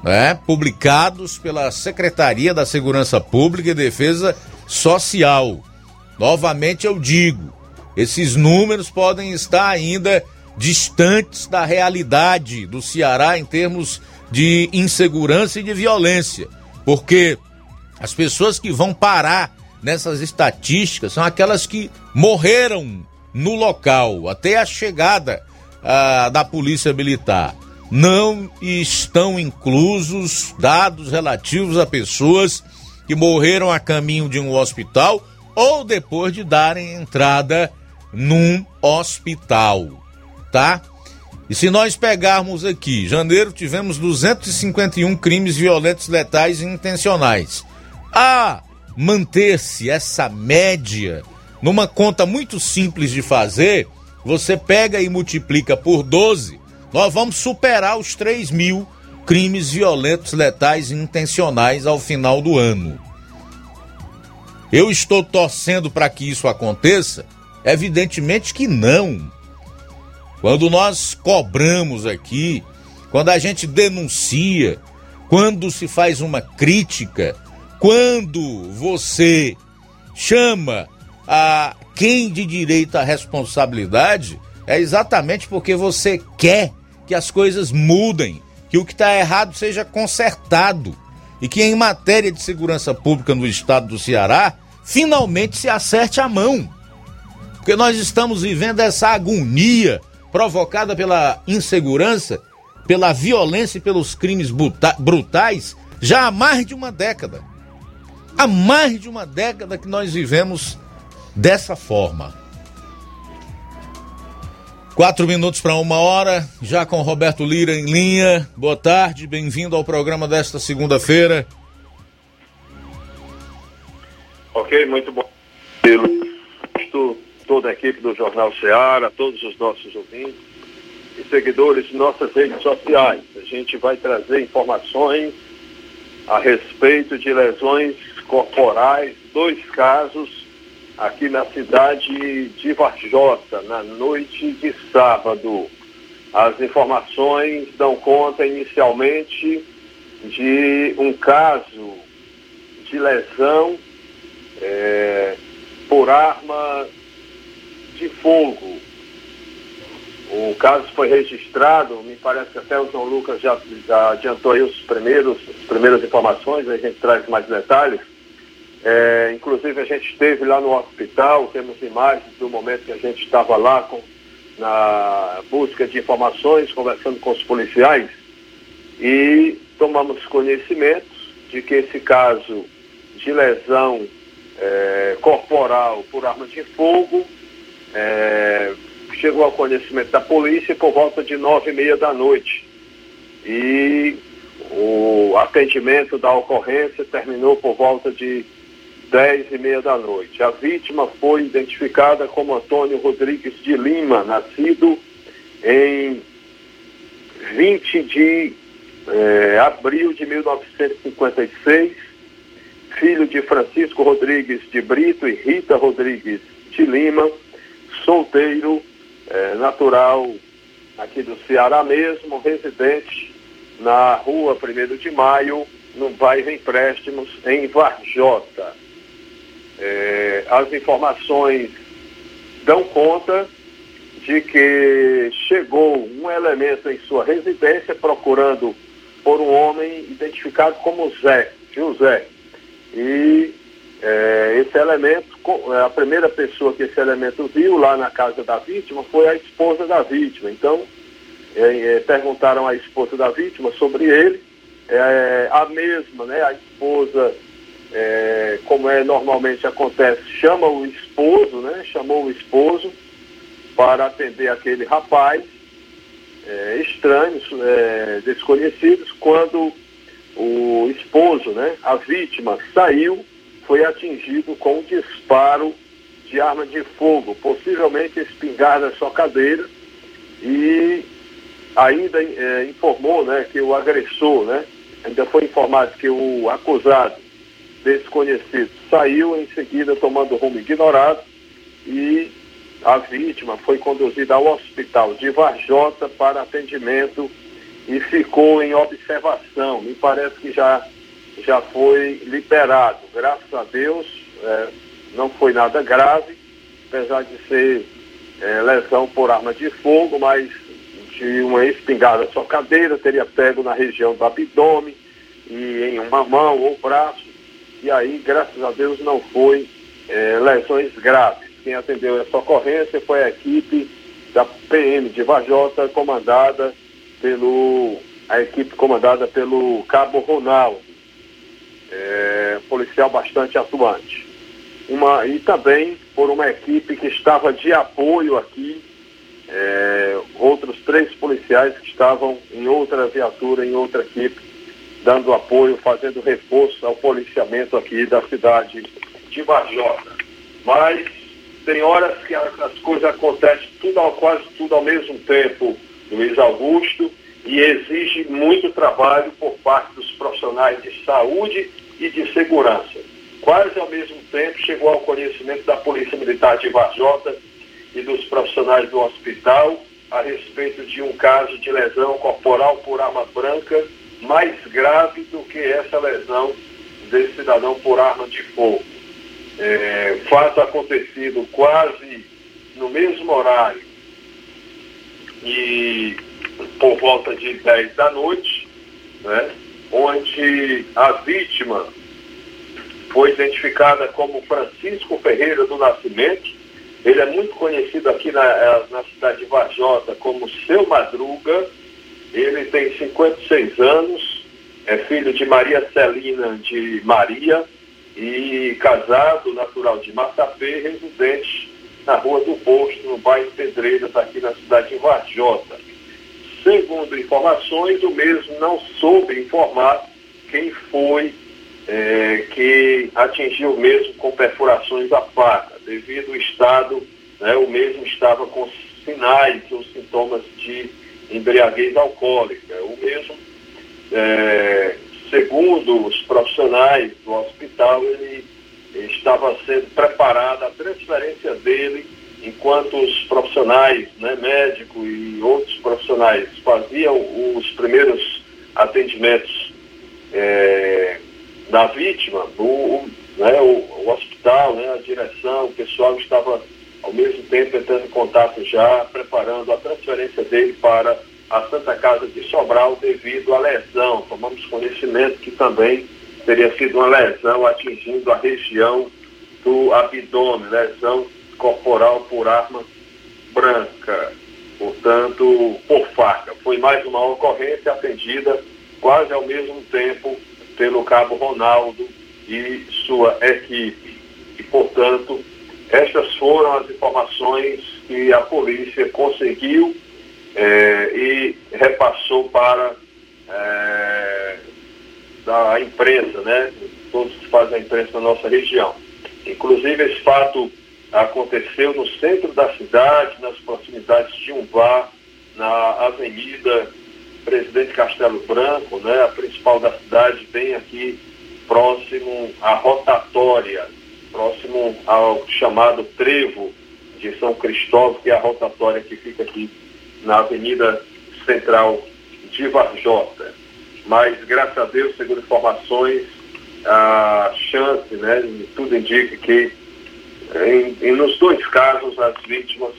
né, publicados pela Secretaria da Segurança Pública e Defesa Social. Novamente eu digo, esses números podem estar ainda distantes da realidade do Ceará em termos de insegurança e de violência porque as pessoas que vão parar nessas estatísticas são aquelas que morreram no local até a chegada ah, da polícia militar. Não estão inclusos dados relativos a pessoas que morreram a caminho de um hospital ou depois de darem entrada num hospital, tá? E se nós pegarmos aqui, janeiro tivemos 251 crimes violentos, letais e intencionais. A manter-se essa média numa conta muito simples de fazer, você pega e multiplica por 12, nós vamos superar os 3 mil crimes violentos, letais e intencionais ao final do ano. Eu estou torcendo para que isso aconteça? Evidentemente que não. Quando nós cobramos aqui, quando a gente denuncia, quando se faz uma crítica, quando você chama a quem de direito à responsabilidade, é exatamente porque você quer que as coisas mudem, que o que está errado seja consertado e que em matéria de segurança pública no estado do Ceará, finalmente se acerte a mão. Porque nós estamos vivendo essa agonia provocada pela insegurança, pela violência e pelos crimes brutais já há mais de uma década. Há mais de uma década que nós vivemos dessa forma. Quatro minutos para uma hora, já com Roberto Lira em linha. Boa tarde, bem-vindo ao programa desta segunda-feira. Ok, muito bom. Toda a equipe do Jornal Ceará, todos os nossos ouvintes e seguidores de nossas redes sociais. A gente vai trazer informações a respeito de lesões corporais, dois casos aqui na cidade de Varjota, na noite de sábado. As informações dão conta inicialmente de um caso de lesão é, por arma de fogo. O caso foi registrado, me parece que até o João Lucas já, já adiantou aí os primeiros, as primeiras informações, a gente traz mais detalhes. É, inclusive a gente esteve lá no hospital, temos imagens do momento que a gente estava lá com, na busca de informações, conversando com os policiais e tomamos conhecimento de que esse caso de lesão é, corporal por arma de fogo é, chegou ao conhecimento da polícia por volta de nove e meia da noite. E o atendimento da ocorrência terminou por volta de dez e meia da noite. A vítima foi identificada como Antônio Rodrigues de Lima, nascido em 20 de eh, abril de 1956, filho de Francisco Rodrigues de Brito e Rita Rodrigues de Lima, solteiro, eh, natural aqui do Ceará mesmo, residente na rua 1 de Maio, no bairro Empréstimos, em Varjota. É, as informações dão conta de que chegou um elemento em sua residência procurando por um homem identificado como Zé, José. E é, esse elemento, a primeira pessoa que esse elemento viu lá na casa da vítima foi a esposa da vítima. Então, é, é, perguntaram à esposa da vítima sobre ele. É, a mesma, né, a esposa é, como é normalmente acontece, chama o esposo, né? Chamou o esposo para atender aquele rapaz, é, estranhos, é, desconhecidos, quando o esposo, né? A vítima saiu, foi atingido com um disparo de arma de fogo, possivelmente espingarda sua cadeira, e ainda é, informou, né? Que o agressor, né? Ainda foi informado que o acusado desconhecido saiu em seguida tomando rumo ignorado e a vítima foi conduzida ao hospital de Varjota para atendimento e ficou em observação. Me parece que já, já foi liberado. Graças a Deus, é, não foi nada grave, apesar de ser é, lesão por arma de fogo, mas de uma espingarda sua cadeira, teria pego na região do abdômen e em uma mão ou braço e aí, graças a Deus, não foi é, lesões graves. Quem atendeu essa ocorrência foi a equipe da PM de Vajota, comandada pelo a equipe comandada pelo Cabo Ronaldo, é, policial bastante atuante. Uma, e também por uma equipe que estava de apoio aqui, é, outros três policiais que estavam em outra viatura, em outra equipe, dando apoio, fazendo reforço ao policiamento aqui da cidade de Varjota. Mas tem horas que as coisas acontecem tudo ao, quase tudo ao mesmo tempo, Luiz Augusto, e exige muito trabalho por parte dos profissionais de saúde e de segurança. Quase ao mesmo tempo chegou ao conhecimento da Polícia Militar de Varjota e dos profissionais do hospital a respeito de um caso de lesão corporal por arma branca mais grave do que essa lesão desse cidadão por arma de fogo. É, fato acontecido quase no mesmo horário e por volta de 10 da noite, né, onde a vítima foi identificada como Francisco Ferreira do Nascimento. Ele é muito conhecido aqui na, é, na cidade de Varjota como Seu Madruga. Ele tem 56 anos, é filho de Maria Celina de Maria e casado, natural de Massapê, residente na Rua do Posto, no bairro Pedreiras, aqui na cidade de Varjota. Segundo informações, o mesmo não soube informar quem foi é, que atingiu mesmo com perfurações da faca, devido ao estado, né, o mesmo estava com sinais ou sintomas de embriaguez alcoólica. O mesmo, é, segundo os profissionais do hospital, ele estava sendo preparada a transferência dele enquanto os profissionais, né, médico e outros profissionais faziam os primeiros atendimentos é, da vítima, o, né, o, o, hospital, né, a direção, o pessoal estava ao mesmo tempo entrando em contato já, preparando a transferência dele para a Santa Casa de Sobral devido à lesão. Tomamos conhecimento que também teria sido uma lesão atingindo a região do abdômen, lesão corporal por arma branca, portanto, por faca. Foi mais uma ocorrência atendida quase ao mesmo tempo pelo cabo Ronaldo e sua equipe. E, portanto, estas foram as informações que a polícia conseguiu eh, e repassou para eh, a imprensa, né? Todos que fazem a imprensa na nossa região. Inclusive, esse fato aconteceu no centro da cidade, nas proximidades de um bar, na Avenida Presidente Castelo Branco, né, a principal da cidade, bem aqui próximo à rotatória, próximo ao chamado Trevo de São Cristóvão, que é a rotatória que fica aqui na Avenida Central de Varjota. Mas, graças a Deus, segundo informações, a chance, né, tudo indica que em, em, nos dois casos, as vítimas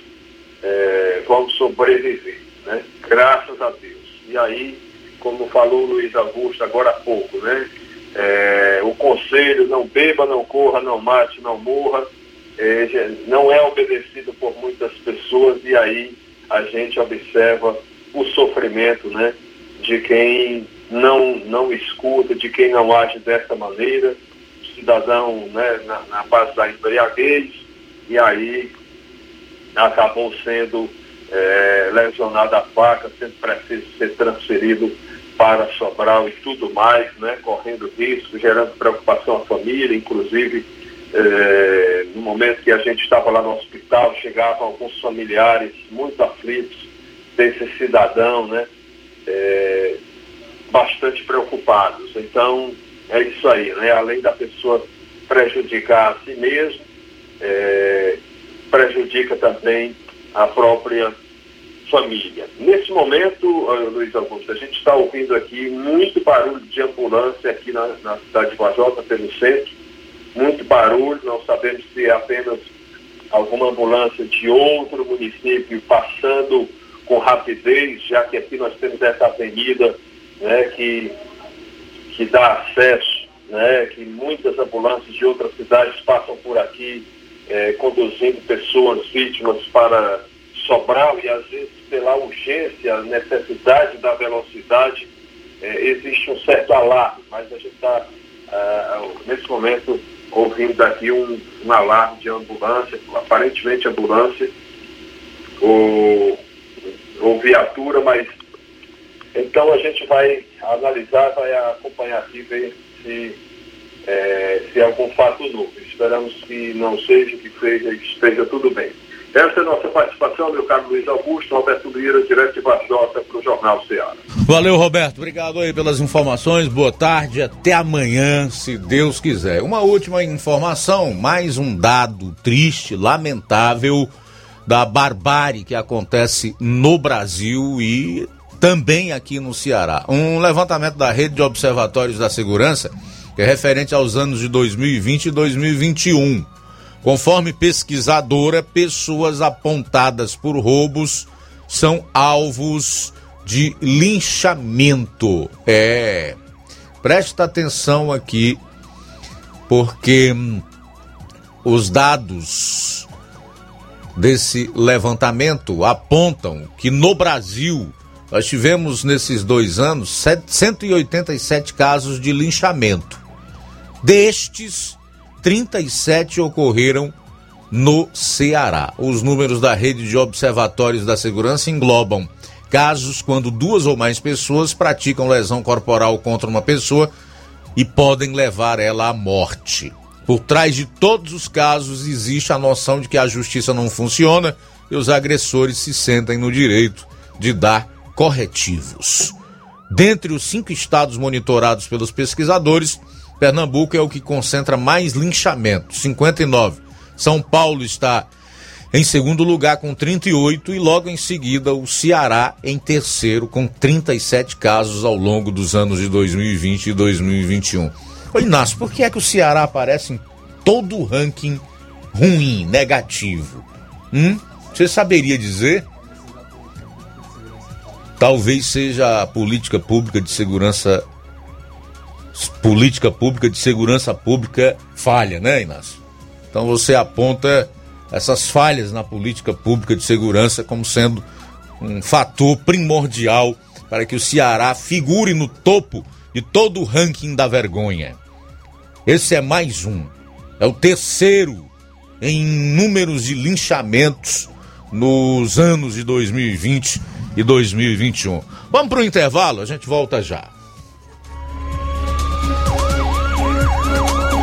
é, vão sobreviver, né? graças a Deus. E aí, como falou o Luiz Augusto agora há pouco, né? É, o conselho não beba, não corra, não mate, não morra, é, não é obedecido por muitas pessoas e aí a gente observa o sofrimento né, de quem não, não escuta, de quem não age dessa maneira, cidadão né, na, na base da embriaguez, e aí acabou sendo é, lesionado a faca, sendo preciso ser transferido para Sobral e tudo mais, né, correndo risco, gerando preocupação à família, inclusive é, no momento que a gente estava lá no hospital, chegavam alguns familiares muito aflitos desse cidadão, né, é, bastante preocupados. Então, é isso aí, né? Além da pessoa prejudicar a si mesmo, é, prejudica também a própria família. Nesse momento, Luiz Augusto, a gente está ouvindo aqui muito barulho de ambulância aqui na, na cidade de Guajota, pelo centro, muito barulho, não sabemos se é apenas alguma ambulância de outro município passando com rapidez, já que aqui nós temos essa avenida né, que que dá acesso, né, que muitas ambulâncias de outras cidades passam por aqui é, conduzindo pessoas vítimas para Sobral e às vezes pela urgência, necessidade da velocidade, é, existe um certo alarme, mas a gente está, uh, nesse momento, ouvindo aqui um, um, alarme de ambulância, aparentemente ambulância, ou, ou viatura, mas então a gente vai analisar, vai acompanhar aqui, ver se é, se é algum fato novo. Esperamos que não seja, que seja, que esteja tudo bem. Essa é a nossa participação, meu caro Luiz Augusto, Roberto Lira, direto de Varjota, para o Jornal Ceará. Valeu, Roberto. Obrigado aí pelas informações. Boa tarde. Até amanhã, se Deus quiser. Uma última informação, mais um dado triste, lamentável da barbárie que acontece no Brasil e também aqui no Ceará. Um levantamento da Rede de Observatórios da Segurança, que é referente aos anos de 2020 e 2021 Conforme pesquisadora, pessoas apontadas por roubos são alvos de linchamento. É. Presta atenção aqui, porque hum, os dados desse levantamento apontam que no Brasil nós tivemos nesses dois anos 187 casos de linchamento. Destes, 37 ocorreram no Ceará. Os números da rede de observatórios da segurança englobam casos quando duas ou mais pessoas praticam lesão corporal contra uma pessoa e podem levar ela à morte. Por trás de todos os casos existe a noção de que a justiça não funciona e os agressores se sentem no direito de dar corretivos. Dentre os cinco estados monitorados pelos pesquisadores, Pernambuco é o que concentra mais linchamentos, 59. São Paulo está em segundo lugar com 38 e logo em seguida o Ceará em terceiro com 37 casos ao longo dos anos de 2020 e 2021. Ô Inácio, por que é que o Ceará aparece em todo o ranking ruim, negativo? Hum? Você saberia dizer? Talvez seja a política pública de segurança política pública de segurança pública falha, né, Inácio? Então você aponta essas falhas na política pública de segurança como sendo um fator primordial para que o Ceará figure no topo de todo o ranking da vergonha. Esse é mais um. É o terceiro em números de linchamentos nos anos de 2020 e 2021. Vamos para o intervalo, a gente volta já.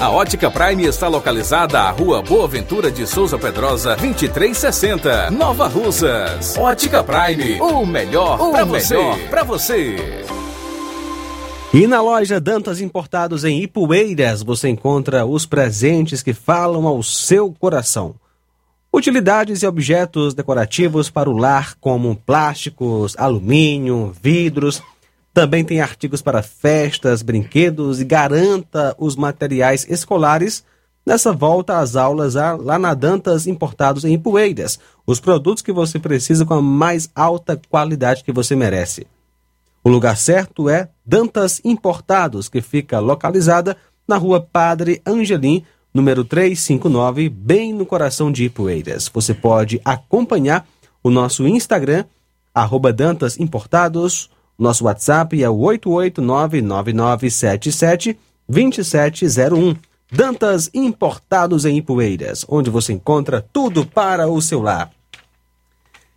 A Ótica Prime está localizada à Rua Boa Ventura de Souza Pedrosa, 2360, Nova Russas. Ótica Prime, o melhor para você. Pra você. E na loja Dantas Importados em Ipueiras você encontra os presentes que falam ao seu coração. Utilidades e objetos decorativos para o lar, como plásticos, alumínio, vidros. Também tem artigos para festas, brinquedos e garanta os materiais escolares nessa volta às aulas lá na Dantas Importados em Ipueiras. Os produtos que você precisa com a mais alta qualidade que você merece. O lugar certo é Dantas Importados, que fica localizada na rua Padre Angelim, número 359, bem no coração de Ipueiras. Você pode acompanhar o nosso Instagram, arroba Dantas Importados, nosso WhatsApp é o 88999772701. Dantas Importados em Ipueiras, onde você encontra tudo para o seu lar.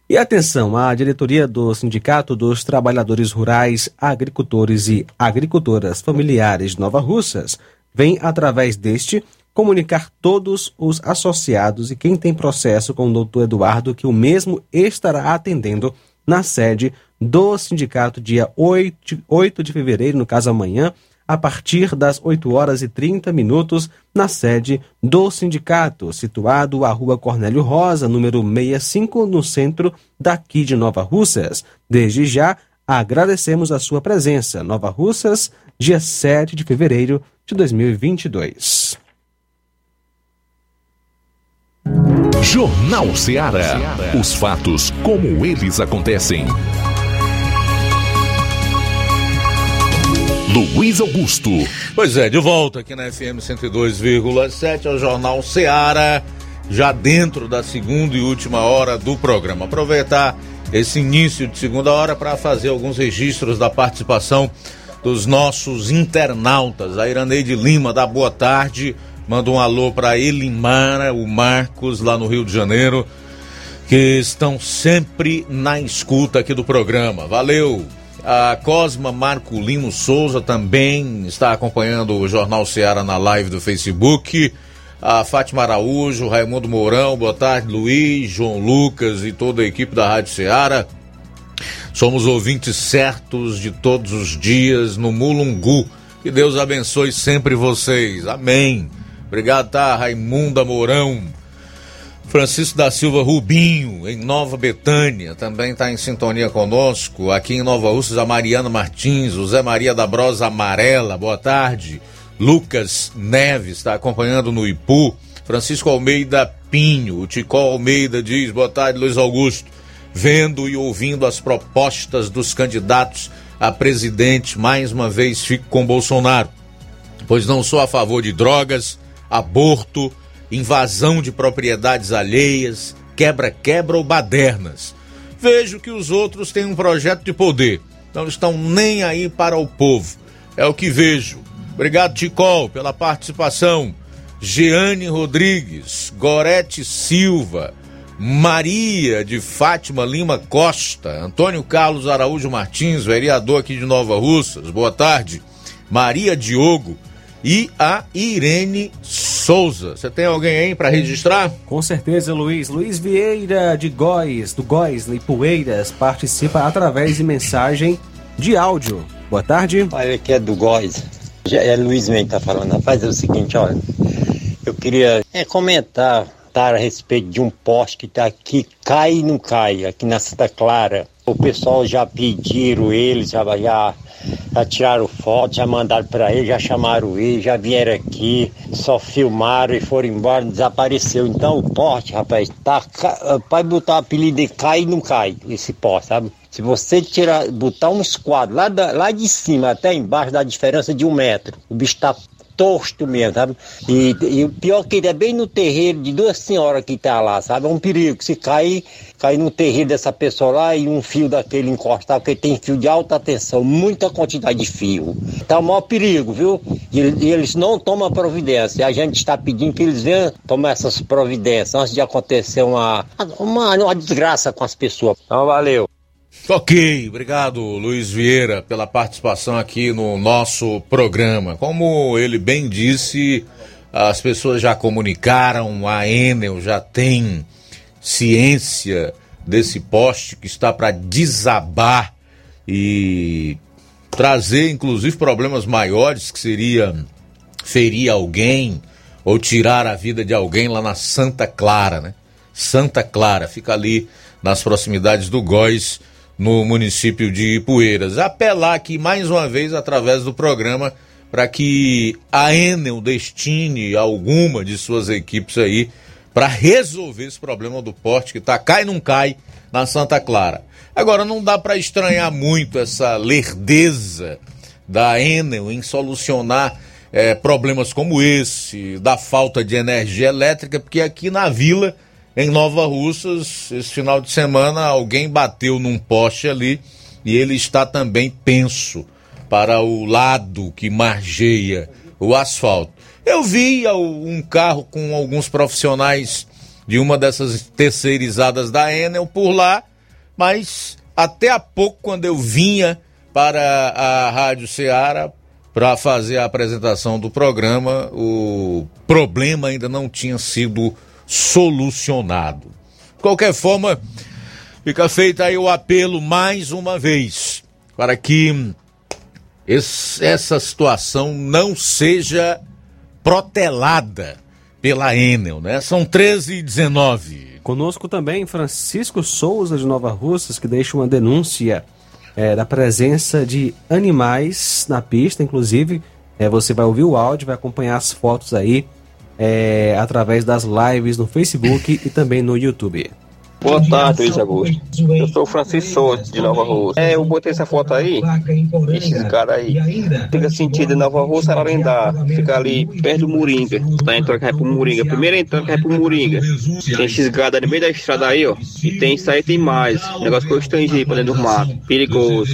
E atenção, a diretoria do Sindicato dos Trabalhadores Rurais, Agricultores e Agricultoras Familiares Nova Russas vem, através deste, comunicar todos os associados e quem tem processo com o doutor Eduardo que o mesmo estará atendendo na sede do sindicato dia 8, 8 de fevereiro, no caso amanhã, a partir das 8 horas e 30 minutos, na sede do sindicato, situado à Rua Cornélio Rosa, número 65, no centro daqui de Nova Russas. Desde já, agradecemos a sua presença. Nova Russas, dia 7 de fevereiro de 2022. Jornal Ceará. Os fatos como eles acontecem. Luiz Augusto. Pois é, de volta aqui na FM 102,7 ao Jornal Ceará, já dentro da segunda e última hora do programa. Aproveitar esse início de segunda hora para fazer alguns registros da participação dos nossos internautas. A Iraneide Lima, da Boa Tarde, manda um alô para Elimara, o Marcos, lá no Rio de Janeiro, que estão sempre na escuta aqui do programa. Valeu! A Cosma Marculino Souza também está acompanhando o Jornal Ceará na live do Facebook. A Fátima Araújo, Raimundo Mourão, boa tarde, Luiz, João Lucas e toda a equipe da Rádio Ceará. Somos ouvintes certos de todos os dias no Mulungu. Que Deus abençoe sempre vocês. Amém. Obrigado, tá, Raimunda Mourão. Francisco da Silva Rubinho, em Nova Betânia, também está em sintonia conosco. Aqui em Nova Russas, a Mariana Martins, o Zé Maria da Brosa Amarela, boa tarde. Lucas Neves está acompanhando no Ipu. Francisco Almeida Pinho, o Ticó Almeida diz, boa tarde, Luiz Augusto. Vendo e ouvindo as propostas dos candidatos a presidente, mais uma vez fico com Bolsonaro, pois não sou a favor de drogas, aborto, invasão de propriedades alheias, quebra-quebra ou badernas. Vejo que os outros têm um projeto de poder, não estão nem aí para o povo. É o que vejo. Obrigado, Ticol, pela participação. Jeane Rodrigues, Gorete Silva, Maria de Fátima Lima Costa, Antônio Carlos Araújo Martins, vereador aqui de Nova Russas, boa tarde. Maria Diogo e a Irene Souza. Você tem alguém aí para registrar? Com certeza, Luiz. Luiz Vieira de Góis, do Góis e Poeiras, participa através de mensagem de áudio. Boa tarde. Olha, aqui é do Góis. É Luiz mesmo que tá falando. Rapaz, é o seguinte, olha. Eu queria é, comentar a respeito de um poste que está aqui, cai e não cai, aqui na Santa Clara. O pessoal já pediram eles, já, já, já tiraram foto, já mandaram para ele, já chamaram ele, já vieram aqui, só filmaram e foram embora, desapareceu. Então o poste, rapaz, tá, pode botar o apelido de cai e não cai, esse poste, sabe? Se você tirar, botar um esquadro lá, da, lá de cima até embaixo, dá diferença de um metro. O bicho tá tosto mesmo, sabe? E, e o pior que ele é bem no terreiro de duas senhoras que tá lá, sabe? É um perigo. Se cair, cair no terreiro dessa pessoa lá e um fio daquele encostar, porque tem fio de alta tensão, muita quantidade de fio. Tá o maior perigo, viu? E, e eles não tomam providência. A gente está pedindo que eles venham tomar essas providências antes de acontecer uma, uma, uma desgraça com as pessoas. Então, valeu. Ok, obrigado Luiz Vieira pela participação aqui no nosso programa. Como ele bem disse, as pessoas já comunicaram, a Enel já tem ciência desse poste que está para desabar e trazer inclusive problemas maiores que seria ferir alguém ou tirar a vida de alguém lá na Santa Clara, né? Santa Clara, fica ali nas proximidades do Góis no município de Ipueiras. Apelar aqui mais uma vez através do programa para que a Enel destine alguma de suas equipes aí para resolver esse problema do porte que tá cai não cai na Santa Clara. Agora não dá para estranhar muito essa lerdeza da Enel em solucionar é, problemas como esse, da falta de energia elétrica, porque aqui na vila em Nova Russas, esse final de semana, alguém bateu num poste ali e ele está também penso para o lado que margeia o asfalto. Eu vi um carro com alguns profissionais de uma dessas terceirizadas da Enel por lá, mas até há pouco, quando eu vinha para a Rádio Ceará para fazer a apresentação do programa, o problema ainda não tinha sido solucionado. De qualquer forma, fica feito aí o apelo mais uma vez para que esse, essa situação não seja protelada pela Enel, né? São 13 e 19. Conosco também Francisco Souza de Nova Russas, que deixa uma denúncia é, da presença de animais na pista, inclusive. É, você vai ouvir o áudio, vai acompanhar as fotos aí é, através das lives no Facebook e também no YouTube. Boa tarde, Luiz Augusto. Eu sou o Francisco Souza, de Nova Rússia. É, eu botei essa foto aí, esses caras aí. Fica sentido Nova Rússia, Ararendá. Fica ali perto do Moringa. Tá entrando que vai pro Moringa. Primeira entrada que vai pro Moringa. Tem esses gados no meio da estrada aí, ó. E tem isso aí, tem mais. Negócio que eu estangi pra dentro do mato. Perigoso.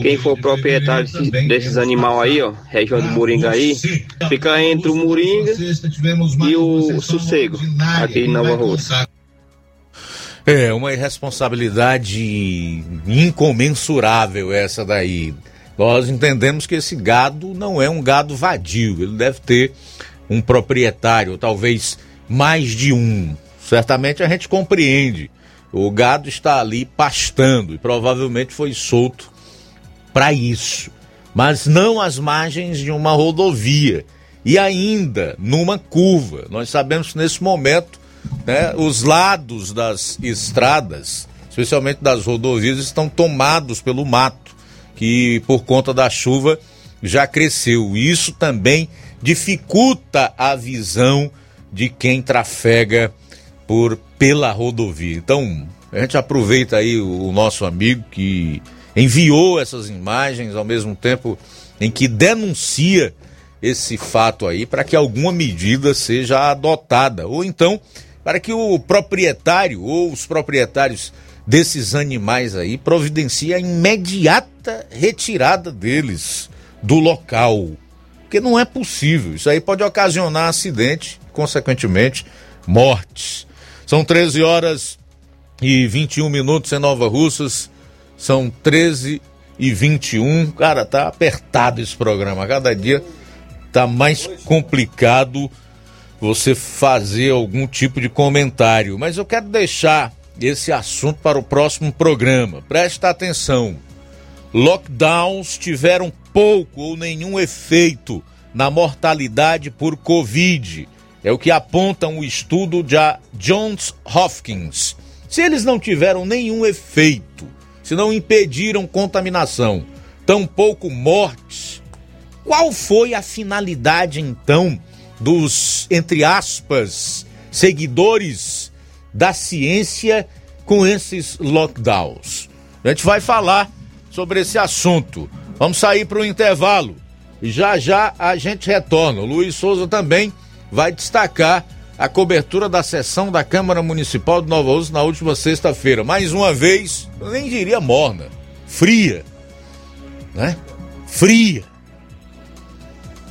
Quem for proprietário desses, desses animais aí, ó, região do Moringa aí, fica entre o Moringa e o Sossego, aqui em Nova Rússia. É, uma irresponsabilidade incomensurável essa daí. Nós entendemos que esse gado não é um gado vadio, ele deve ter um proprietário, talvez mais de um. Certamente a gente compreende. O gado está ali pastando e provavelmente foi solto para isso, mas não às margens de uma rodovia e ainda numa curva. Nós sabemos que nesse momento né, os lados das estradas, especialmente das rodovias, estão tomados pelo mato, que por conta da chuva já cresceu. Isso também dificulta a visão de quem trafega por pela rodovia. Então, a gente aproveita aí o, o nosso amigo que enviou essas imagens ao mesmo tempo em que denuncia esse fato aí para que alguma medida seja adotada ou então para que o proprietário ou os proprietários desses animais aí providencie a imediata retirada deles do local. Porque não é possível. Isso aí pode ocasionar acidente, consequentemente, mortes. São 13 horas e 21 minutos em Nova Russas. São 13 e 21. Cara, tá apertado esse programa. Cada dia tá mais complicado você fazer algum tipo de comentário. Mas eu quero deixar esse assunto para o próximo programa. Presta atenção. Lockdowns tiveram pouco ou nenhum efeito na mortalidade por Covid. É o que aponta um estudo da Johns Hopkins. Se eles não tiveram nenhum efeito, se não impediram contaminação, tampouco mortes, qual foi a finalidade então dos, entre aspas, seguidores da ciência com esses lockdowns? A gente vai falar sobre esse assunto. Vamos sair para o intervalo e já já a gente retorna. O Luiz Souza também vai destacar a cobertura da sessão da Câmara Municipal de Nova Osso na última sexta-feira. Mais uma vez, nem diria morna, fria, né? Fria.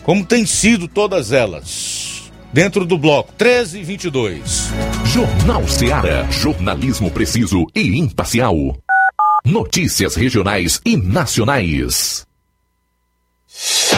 Como tem sido todas elas. Dentro do bloco 13 e 22. Jornal Seara. Jornalismo preciso e imparcial. Notícias regionais e nacionais.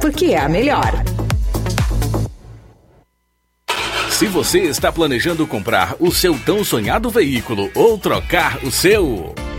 porque é a melhor. Se você está planejando comprar o seu tão sonhado veículo ou trocar o seu.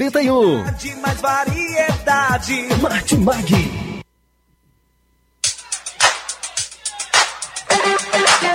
91. Mais variedade. Martimag.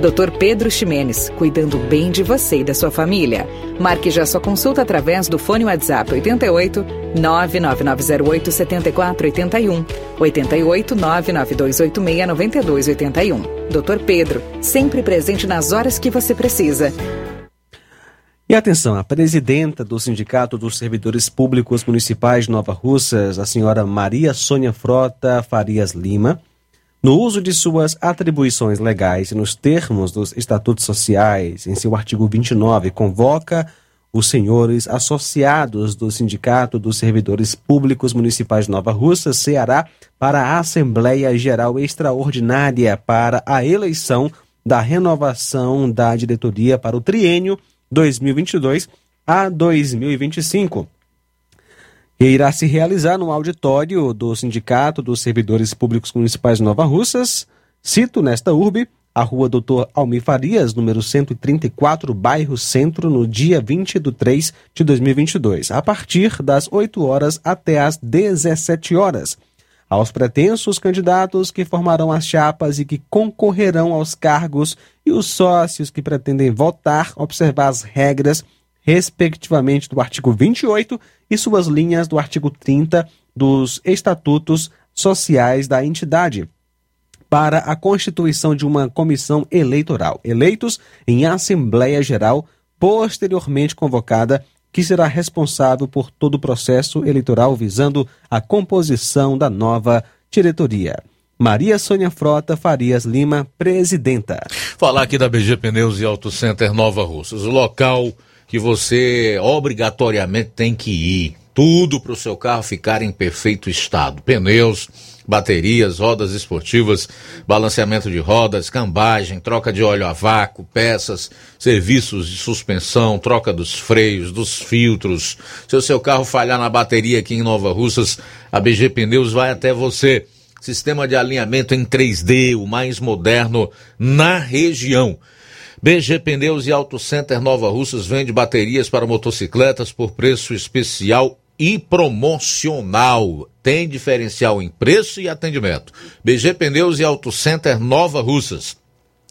Dr. Pedro Ximenes, cuidando bem de você e da sua família. Marque já sua consulta através do fone WhatsApp 88 99908 7481 88 99286 9281. Dr. Pedro, sempre presente nas horas que você precisa. E atenção, a presidenta do Sindicato dos Servidores Públicos Municipais de Nova Russas, a senhora Maria Sônia Frota Farias Lima, no uso de suas atribuições legais e nos termos dos estatutos sociais, em seu artigo 29, convoca os senhores associados do Sindicato dos Servidores Públicos Municipais de Nova Russa, Ceará, para a Assembleia Geral Extraordinária para a eleição da renovação da diretoria para o triênio 2022 a 2025 que irá se realizar no auditório do Sindicato dos Servidores Públicos Municipais de Nova Russas. Cito nesta urbe a rua Doutor Almir Farias, número 134, bairro Centro, no dia 20 de 3 de 2022, a partir das 8 horas até as 17 horas. Aos pretensos candidatos que formarão as chapas e que concorrerão aos cargos e os sócios que pretendem votar, observar as regras respectivamente do artigo 28 e suas linhas do artigo 30 dos estatutos sociais da entidade para a constituição de uma comissão eleitoral, eleitos em Assembleia Geral posteriormente convocada, que será responsável por todo o processo eleitoral visando a composição da nova diretoria. Maria Sônia Frota Farias Lima, presidenta. Falar aqui da BG Pneus e Auto Center Nova Russas, o local que você obrigatoriamente tem que ir. Tudo para o seu carro ficar em perfeito estado: pneus, baterias, rodas esportivas, balanceamento de rodas, cambagem, troca de óleo a vácuo, peças, serviços de suspensão, troca dos freios, dos filtros. Se o seu carro falhar na bateria aqui em Nova Russas, a BG Pneus vai até você. Sistema de alinhamento em 3D, o mais moderno na região. BG Pneus e Auto Center Nova Russas vende baterias para motocicletas por preço especial e promocional. Tem diferencial em preço e atendimento. BG Pneus e Auto Center Nova Russas.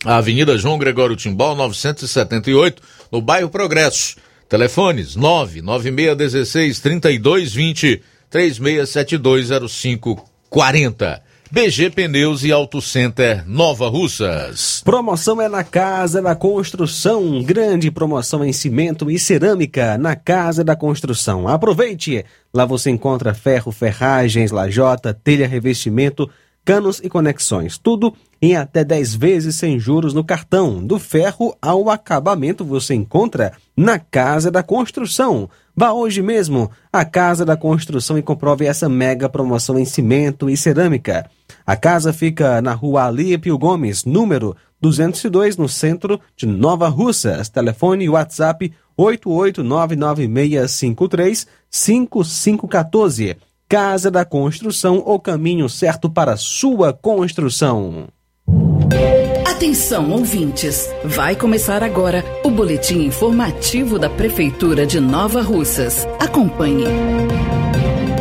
Avenida João Gregório Timbal, 978, no bairro Progresso. Telefones 99616 3220 36720540. BG Pneus e Auto Center Nova Russas. Promoção é na Casa da Construção. Grande promoção em cimento e cerâmica na Casa da Construção. Aproveite! Lá você encontra ferro, ferragens, lajota, telha, revestimento, canos e conexões. Tudo em até 10 vezes sem juros no cartão. Do ferro ao acabamento você encontra na Casa da Construção. Vá hoje mesmo à Casa da Construção e comprove essa mega promoção em cimento e cerâmica. A casa fica na rua Alípio Gomes, número 202, no centro de Nova Russas. Telefone e WhatsApp 88996535514. Casa da Construção, o caminho certo para sua construção. Atenção, ouvintes! Vai começar agora o boletim informativo da Prefeitura de Nova Russas. Acompanhe.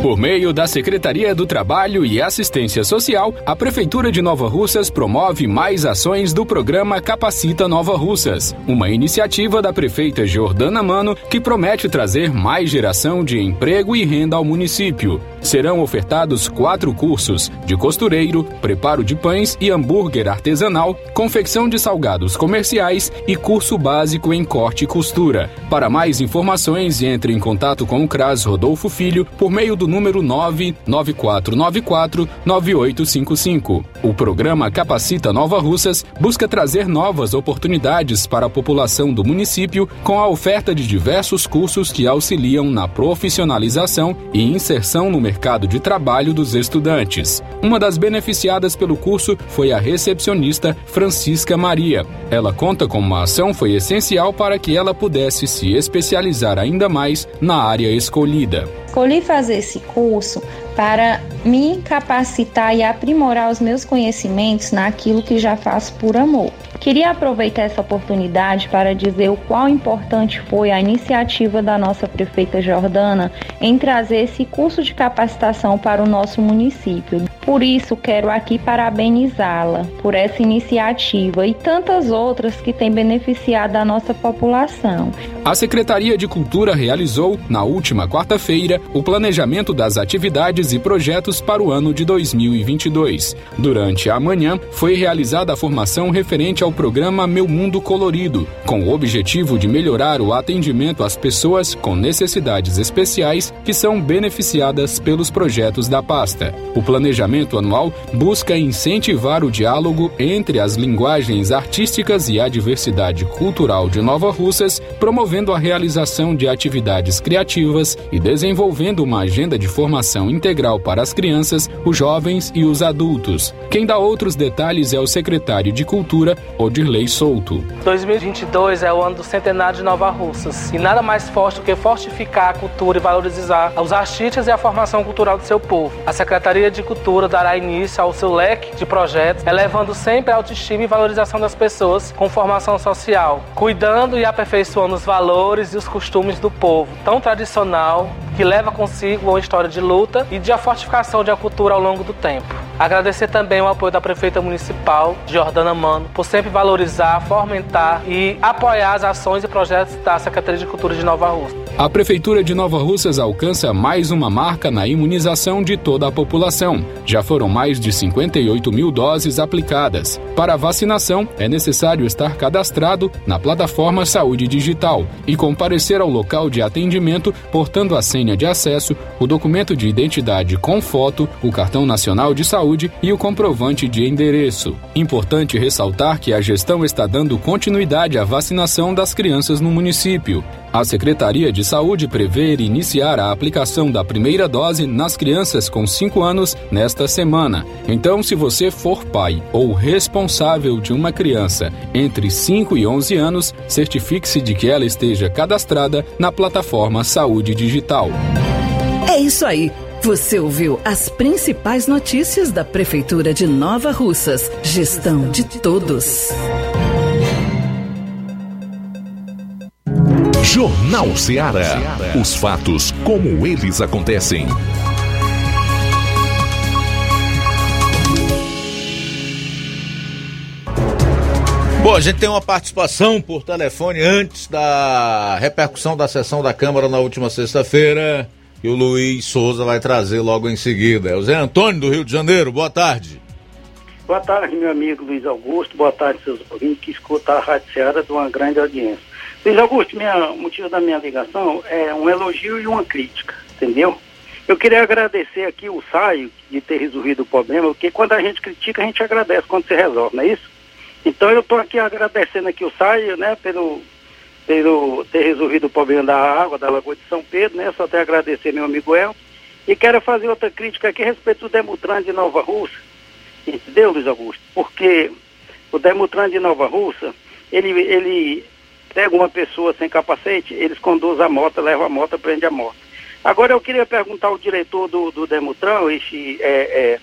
Por meio da Secretaria do Trabalho e Assistência Social, a Prefeitura de Nova Russas promove mais ações do programa Capacita Nova Russas, uma iniciativa da prefeita Jordana Mano que promete trazer mais geração de emprego e renda ao município. Serão ofertados quatro cursos de costureiro, preparo de pães e hambúrguer artesanal, confecção de salgados comerciais e curso básico em corte e costura. Para mais informações, entre em contato com o CRAS Rodolfo Filho por meio do número 994949855. O programa Capacita Nova Russas busca trazer novas oportunidades para a população do município com a oferta de diversos cursos que auxiliam na profissionalização e inserção no mercado de trabalho dos estudantes. Uma das beneficiadas pelo curso foi a recepcionista Francisca Maria. Ela conta como a ação foi essencial para que ela pudesse se especializar ainda mais na área escolhida. Escolhi fazer esse curso para me capacitar e aprimorar os meus conhecimentos naquilo que já faço por amor. Queria aproveitar essa oportunidade para dizer o quão importante foi a iniciativa da nossa prefeita Jordana em trazer esse curso de capacitação para o nosso município. Por isso, quero aqui parabenizá-la por essa iniciativa e tantas outras que têm beneficiado a nossa população. A Secretaria de Cultura realizou, na última quarta-feira, o planejamento das atividades e projetos para o ano de 2022. Durante a manhã, foi realizada a formação referente ao programa Meu Mundo Colorido, com o objetivo de melhorar o atendimento às pessoas com necessidades especiais que são beneficiadas pelos projetos da pasta. O planejamento anual busca incentivar o diálogo entre as linguagens artísticas e a diversidade cultural de Nova Russas, promovendo a realização de atividades criativas e desenvolvendo uma agenda de formação integral para as crianças, os jovens e os adultos. Quem dá outros detalhes é o secretário de Cultura, Odirley Souto. 2022 é o ano do centenário de Nova Russas e nada mais forte do que fortificar a cultura e valorizar os artistas e a formação cultural do seu povo. A Secretaria de Cultura dará início ao seu leque de projetos, elevando sempre a autoestima e valorização das pessoas com formação social, cuidando e aperfeiçoando os valores e os costumes do povo, tão tradicional que leva consigo uma história de luta e de a fortificação de a cultura ao longo do tempo. Agradecer também o apoio da prefeita municipal, Jordana Mano, por sempre valorizar, fomentar e apoiar as ações e projetos da Secretaria de Cultura de Nova Rússia. A Prefeitura de Nova Russas alcança mais uma marca na imunização de toda a população. Já foram mais de 58 mil doses aplicadas. Para a vacinação, é necessário estar cadastrado na plataforma Saúde Digital e comparecer ao local de atendimento portando a senha de acesso, o documento de identidade com foto, o cartão nacional de saúde e o comprovante de endereço. Importante ressaltar que a gestão está dando continuidade à vacinação das crianças no município. A Secretaria de Saúde prevê iniciar a aplicação da primeira dose nas crianças com 5 anos nesta semana. Então, se você for pai ou responsável de uma criança entre 5 e 11 anos, certifique-se de que ela esteja cadastrada na plataforma Saúde Digital. É isso aí. Você ouviu as principais notícias da Prefeitura de Nova Russas. Gestão de todos. Jornal Ceará. Os fatos como eles acontecem. Bom, a gente tem uma participação por telefone antes da repercussão da sessão da Câmara na última sexta-feira, que o Luiz Souza vai trazer logo em seguida. É o Zé Antônio do Rio de Janeiro, boa tarde. Boa tarde, meu amigo Luiz Augusto. Boa tarde, seus ouvintes que escutam a Rádio Ceará de uma grande audiência. Luiz Augusto, minha, o motivo da minha ligação é um elogio e uma crítica, entendeu? Eu queria agradecer aqui o Saio de ter resolvido o problema, porque quando a gente critica, a gente agradece quando se resolve, não é isso? Então eu estou aqui agradecendo aqui o Saio, né, pelo, pelo ter resolvido o problema da água da Lagoa de São Pedro, né? Só até agradecer meu amigo El. E quero fazer outra crítica aqui a respeito do Demutran de Nova Rússia. Entendeu, Luiz Augusto? Porque o Demutran de Nova Rússia, ele, ele pega uma pessoa sem capacete, eles conduzem a moto, levam a moto, prende a moto. Agora eu queria perguntar ao diretor do, do Demutran, esse, é, é,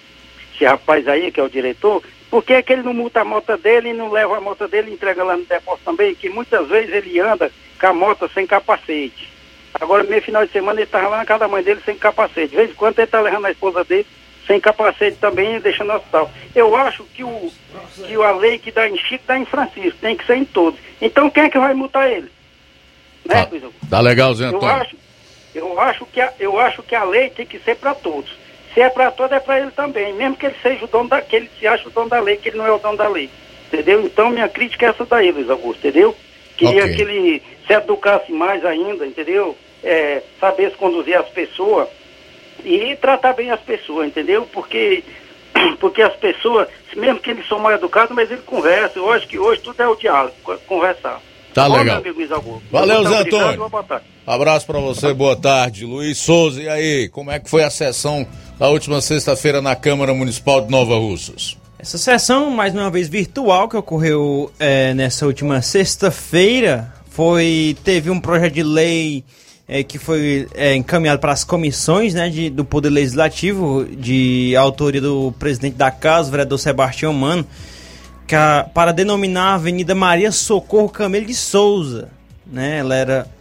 esse rapaz aí, que é o diretor, por que, é que ele não multa a moto dele e não leva a moto dele e entrega lá no depósito também? Que muitas vezes ele anda com a moto sem capacete. Agora, meio final de semana, ele estava lá na casa da mãe dele sem capacete. De vez em quando ele está levando a esposa dele sem capacete também e deixando no hospital. Eu acho que, o, que a lei que dá em Chico dá em Francisco, tem que ser em todos. Então quem é que vai multar ele? Né, tá, tá legal, Zé Eu acho, eu acho que a, eu acho que a lei tem que ser para todos. Se é para todos, é para ele também. Mesmo que ele seja o dono da, que ele se acha o dono da lei, que ele não é o dono da lei. Entendeu? Então minha crítica é essa daí, Luiz Augusto, entendeu? Queria okay. que ele se educasse mais ainda, entendeu? É, saber conduzir as pessoas e tratar bem as pessoas, entendeu? Porque [CLEARS THROAT] porque as pessoas, mesmo que eles são mal educados, mas eles conversam. Eu acho que hoje tudo é o diálogo, conversar. Tá Bom, legal. Valeu, Zé Antônio. Abraço para você, boa tarde. Luiz Souza, e aí, como é que foi a sessão da última sexta-feira na Câmara Municipal de Nova Russas? Essa sessão, mais uma vez virtual, que ocorreu é, nessa última sexta-feira, foi teve um projeto de lei é, que foi é, encaminhado para as comissões né, de, do Poder Legislativo, de autoria do presidente da Casa, o vereador Sebastião Mano, a, para denominar a Avenida Maria Socorro Camelo de Souza. Né? Ela era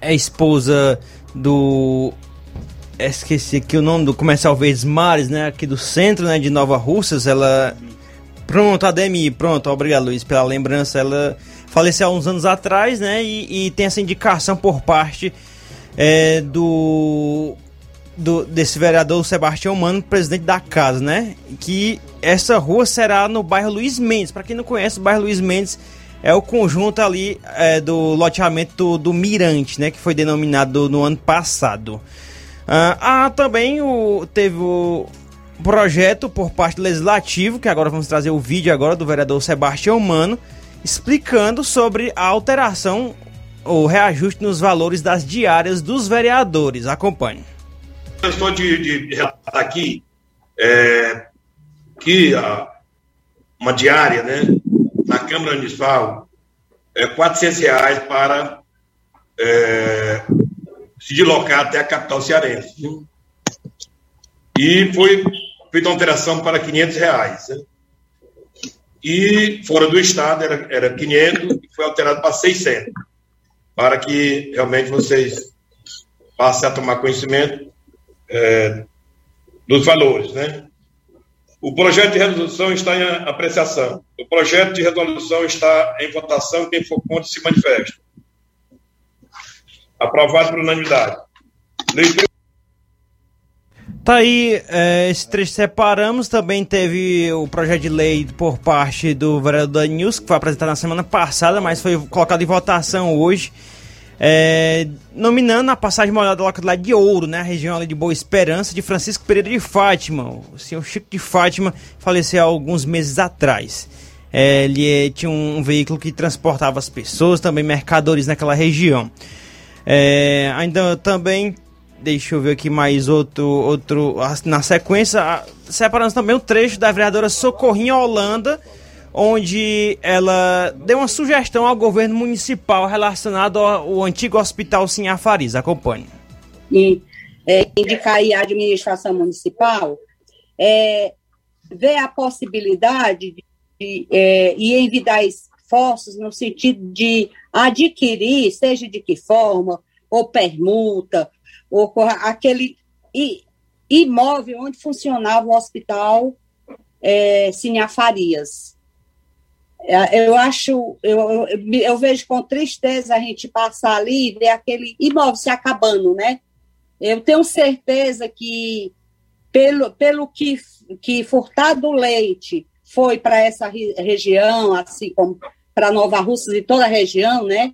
é esposa do. Esqueci aqui o nome do comercial Verdes Mares, né? Aqui do centro né, de Nova Russas. Ela. Pronto, Ademi, pronto, obrigado Luiz pela lembrança. Ela faleceu há uns anos atrás, né? E, e tem essa indicação por parte é, do do, desse vereador Sebastião Mano, presidente da casa, né? Que essa rua será no bairro Luiz Mendes. Para quem não conhece, o bairro Luiz Mendes é o conjunto ali é, do loteamento do, do, Mirante, né? Que foi denominado no ano passado. Ah, ah, também o, teve o projeto por parte do Legislativo, que agora vamos trazer o vídeo agora do vereador Sebastião Mano, explicando sobre a alteração ou reajuste nos valores das diárias dos vereadores. Acompanhe. Eu estou de, de relatar aqui é, que a, uma diária, né, na Câmara Municipal, é 400 reais para é, se deslocar até a capital cearense. Viu? E foi feita uma alteração para 500 reais. Né? E fora do estado era, era 500 e foi alterado para 600, para que realmente vocês passem a tomar conhecimento é, dos valores, né? O projeto de resolução está em apreciação. O projeto de resolução está em votação. Quem for contra se manifesta. Aprovado por unanimidade. Leitura. Tá aí, é, esse trecho separamos. Também teve o projeto de lei por parte do vereador News, que foi apresentado na semana passada, mas foi colocado em votação hoje é, nominando a passagem molhada da localidade de Ouro, né, a região ali de Boa Esperança, de Francisco Pereira de Fátima. O senhor Chico de Fátima faleceu há alguns meses atrás. É, ele é, tinha um, um, veículo que transportava as pessoas, também mercadores naquela região. É, ainda também, deixa eu ver aqui mais outro, outro na sequência, separamos também o trecho da vereadora Socorrinha Holanda, onde ela deu uma sugestão ao governo municipal relacionado ao, antigo hospital Sinhafariz. Acompanhe. E é, indicar aí a administração municipal é, ver a possibilidade de, de é, e envidar esforços no sentido de adquirir, seja de que forma, ou permuta, ou aquele imóvel onde funcionava o hospital é, Sinhafarias é, eu acho, eu, eu, eu, vejo com tristeza a gente passar ali e ver aquele imóvel se acabando, né? Eu tenho certeza que pelo, pelo que, que Furtado Leite foi para essa região, assim como para Nova Russas e toda a região, né?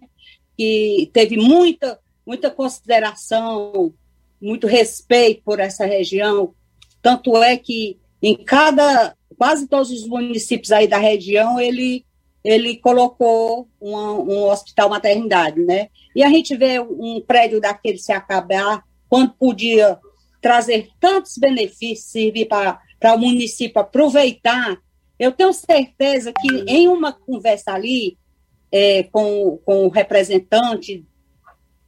Que teve muita, muita consideração, muito respeito por essa região. Tanto é que em cada, quase todos os municípios aí da região, ele, ele colocou uma, um hospital maternidade, né? E a gente vê um prédio daquele se acabar, quando podia trazer tantos benefícios, servir para o município aproveitar. Eu tenho certeza que em uma conversa ali é, com, com o representante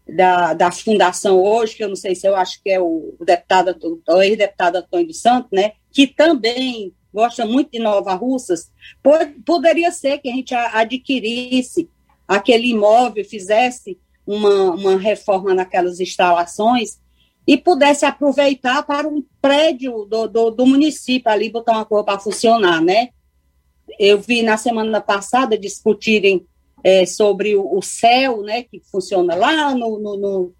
da, da fundação hoje, que eu não sei se eu acho que é o, deputado, o ex-deputado Antônio dos Santos, né, que também gosta muito de Nova Russas, pode, poderia ser que a gente adquirisse aquele imóvel, fizesse uma, uma reforma naquelas instalações e pudesse aproveitar para um prédio do, do, do município ali, botar uma coisa para funcionar, né? Eu vi na semana passada discutirem é, sobre o, o, céu, né, que funciona lá no, no, no,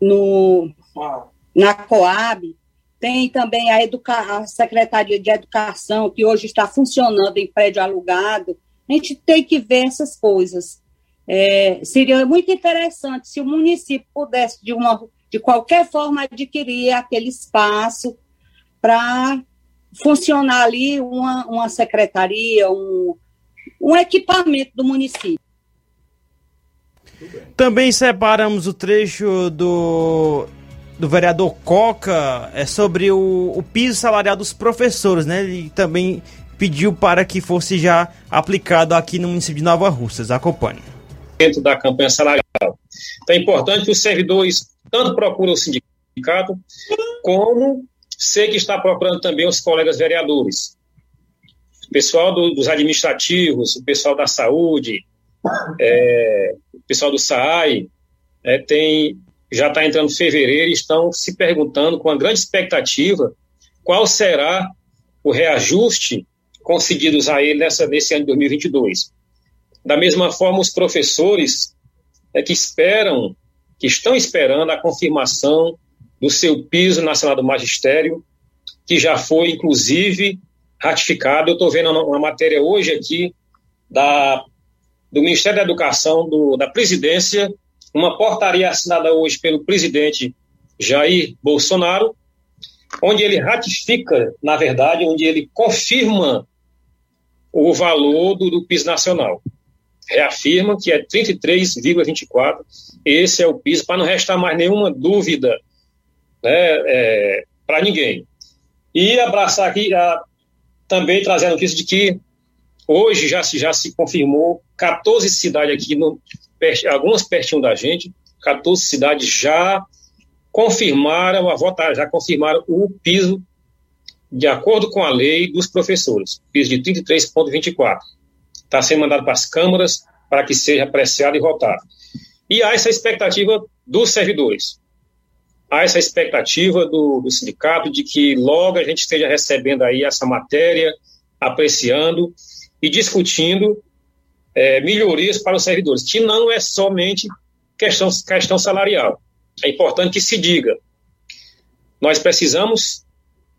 no na Coab, tem também a, educa a Secretaria de Educação, que hoje está funcionando em prédio alugado. A gente tem que ver essas coisas. É, seria muito interessante se o município pudesse, de, uma, de qualquer forma, adquirir aquele espaço para funcionar ali uma, uma secretaria, um, um equipamento do município. Também separamos o trecho do, do vereador Coca é sobre o, o piso salarial dos professores, né? Ele também pediu para que fosse já aplicado aqui no município de Nova Russas. Acompanhe dentro da campanha salarial. Então é importante que os servidores tanto procurem o sindicato, como sei que está procurando também os colegas vereadores. O pessoal do, dos administrativos, o pessoal da saúde, é, o pessoal do SAAI, é, tem, já está entrando fevereiro e estão se perguntando com uma grande expectativa qual será o reajuste concedidos a ele nessa, nesse ano de 2022. Da mesma forma, os professores é, que esperam, que estão esperando a confirmação do seu piso nacional do magistério, que já foi, inclusive, ratificado. Eu estou vendo uma matéria hoje aqui da, do Ministério da Educação, do, da presidência, uma portaria assinada hoje pelo presidente Jair Bolsonaro, onde ele ratifica, na verdade, onde ele confirma o valor do, do piso nacional reafirma que é 33,24. Esse é o piso, para não restar mais nenhuma dúvida né, é, para ninguém. E abraçar aqui, a, também trazer a notícia de que hoje já se, já se confirmou 14 cidades aqui, no, algumas pertinho da gente, 14 cidades já confirmaram a votar, já confirmaram o piso de acordo com a lei dos professores, piso de 33,24 está sendo mandado para as câmaras para que seja apreciado e votado. E há essa expectativa dos servidores. Há essa expectativa do, do sindicato de que logo a gente esteja recebendo aí essa matéria, apreciando e discutindo é, melhorias para os servidores, que não é somente questão, questão salarial. É importante que se diga. Nós precisamos,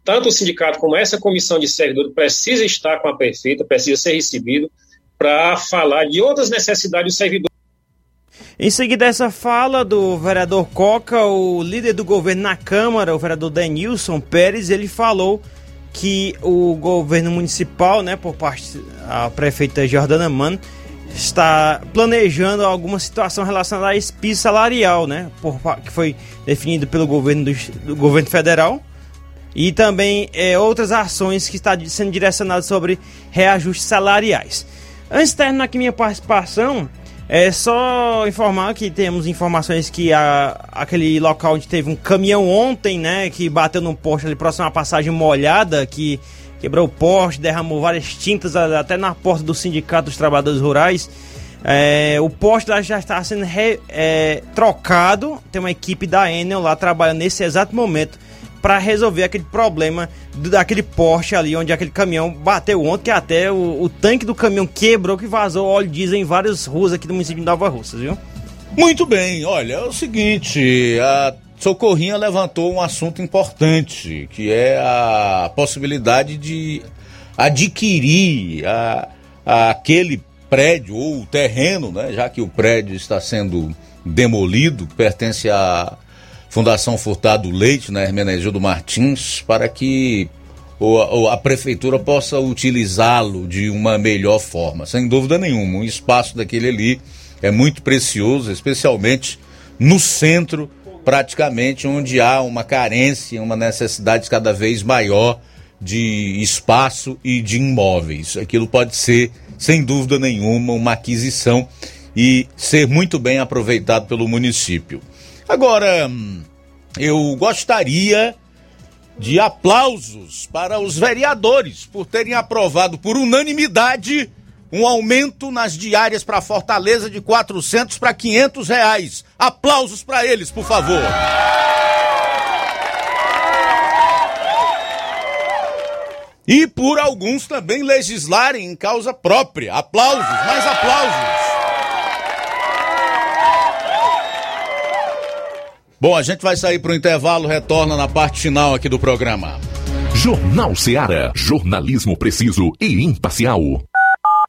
tanto o sindicato como essa comissão de servidores precisa estar com a prefeita, precisa ser recebido, para falar de outras necessidades do servidor. Em seguida essa fala do vereador Coca, o líder do governo na Câmara, o vereador Denilson Pérez, ele falou que o governo municipal, né, por parte da prefeita Jordana Mano, está planejando alguma situação relacionada esse piso salarial, né, por, que foi definido pelo governo do, do governo federal e também é, outras ações que estão sendo direcionadas sobre reajustes salariais. Antes de terminar aqui minha participação, é só informar que temos informações que a, aquele local onde teve um caminhão ontem, né, que bateu num poste ali próximo à passagem molhada, que quebrou o poste, derramou várias tintas até na porta do Sindicato dos Trabalhadores Rurais. É, o poste lá já está sendo re, é, trocado, tem uma equipe da Enel lá trabalhando nesse exato momento para resolver aquele problema daquele poste ali onde aquele caminhão bateu ontem, que até o, o tanque do caminhão quebrou, que vazou óleo diesel em várias ruas aqui do município de Nova Russa, viu? Muito bem, olha, é o seguinte, a Socorrinha levantou um assunto importante, que é a possibilidade de adquirir a, a aquele prédio ou terreno, né, já que o prédio está sendo demolido, pertence à Fundação Furtado Leite, na Hermenegildo Martins, para que a prefeitura possa utilizá-lo de uma melhor forma. Sem dúvida nenhuma, um espaço daquele ali é muito precioso, especialmente no centro, praticamente onde há uma carência, uma necessidade cada vez maior de espaço e de imóveis. Aquilo pode ser, sem dúvida nenhuma, uma aquisição e ser muito bem aproveitado pelo município. Agora, eu gostaria de aplausos para os vereadores por terem aprovado por unanimidade um aumento nas diárias para Fortaleza de 400 para 500 reais. Aplausos para eles, por favor. E por alguns também legislarem em causa própria. Aplausos, mais aplausos. Bom, a gente vai sair para o intervalo, retorna na parte final aqui do programa. Jornal Seara. Jornalismo preciso e imparcial.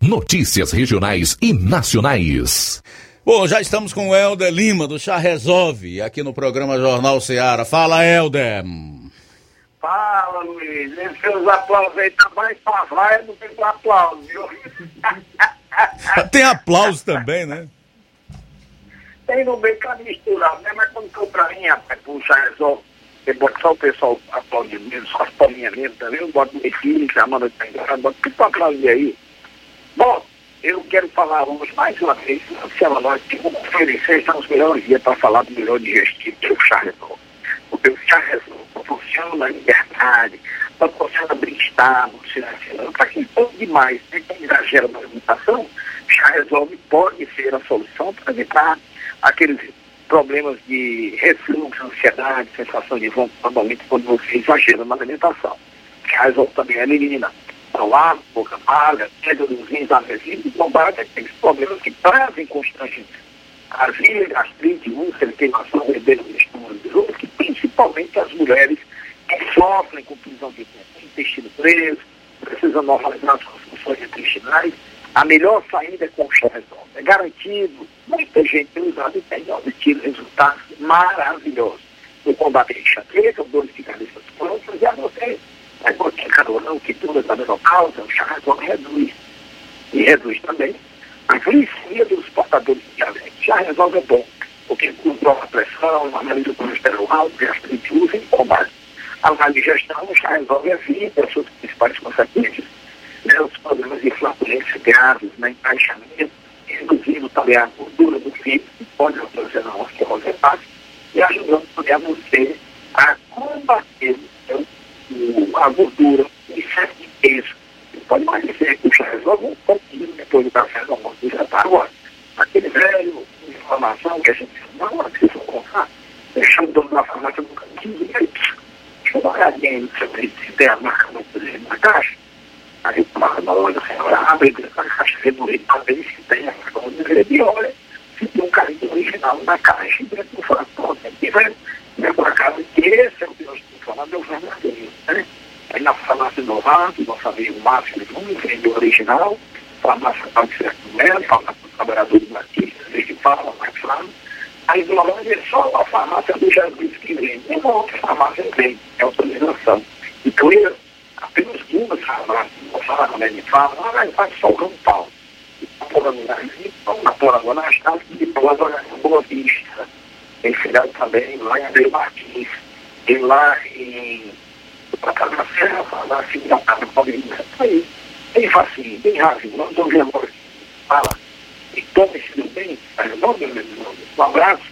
Notícias regionais e nacionais. Bom, já estamos com o Helder Lima, do Chá Resolve, aqui no programa Jornal Seara. Fala, Helder. Fala, Luiz. Esses seus aplausos aí tá mais pra vaia do que pra aplauso, viu? [LAUGHS] Tem aplauso também, né? Tem no meio pra misturar, né? Mas quando pra mim, rapaz, puxa, resolve. Você bota só o pessoal aplaudindo mesmo, só as palminhas mesmo também. Eu boto meu filho, chamando de engraçado, boto tudo pra aplaudir aí. Bom, eu quero falar hoje mais uma vez, Marcela, nós que oferecer, estamos melhores dias para falar do melhor digestivo, que é o. Porque o chá resolve proporciona liberdade, proporciona bem-estar. Para quem come demais, né, quem exagera na alimentação, chá resolve pode ser a solução para evitar aqueles problemas de refluxo, ansiedade, sensação de vômito, normalmente quando você exagera na alimentação. Que a resolve também elimina ar, boca amarga, queda dos rins, anesímetro, e combate aqueles problemas que trazem constantemente azia, gastrite, úlcera, queimação, vermelho do estômago, que principalmente as mulheres que sofrem com prisão de intestino preso, precisam normalizar suas funções intestinais, a melhor saída é com o resolve. É garantido, muita gente tem usado e tem obtido resultados maravilhosos no combate à enxaqueca, dores de cabeça prontas, e a você, é porque calorão, que tudo da menopausa, o chá resolve reduz. E reduz também a glicemia dos portadores de diabetes. Chá resolve é bom, porque controla a pressão, analisa o colesterol alto, gastrite, usa e combate. A má digestão, o chá resolve evita as suas principais consequências né, os problemas de flatulência graves, né, encaixamento, reduzindo também a gordura do fígado, que pode ocasionar osteoporose hepática, e ajudando também a você a combater então, a gordura, o excesso de peso. Você pode emagrecer com chá resolve um pouquinho depois do café do almoço, já está agora. Aquele velho informação que a gente não que você for comprar, deixando o dono da farmácia no cantinho e deixa eu dar uma olhadinha aí se tem a marca na caixa, Aí uma hora a senhora abre a caixa reduzida para ver se tem a cartão de e olha se tem um carinho original na caixa e dentro do fator. E vai né, por acaso que esse é o que nós estamos falando, é o verdadeiro. Né? Aí na farmácia Novato, nosso amigo Márcio Nunes, vende o original, farmácia Padre Certo Melo, farmácia do Trabalhador de Batista, que falam, mais claro. Aí do Holanda é só a farmácia do Jesus que vende, e uma outra farmácia vende, é autorização. Então, apenas duas uma fala quando ele fala, ah, vai só o Paulo. E Porangona, na Porangona, as casas de Porangona, Boa Vista. Tem filiado também lá em Abreu Martins. Tem lá em Casa da Serra, lá em da Casa Paulina. Aí, bem facinho, bem rápido, não vendo agora. Fala. E tome se bem, um abraço.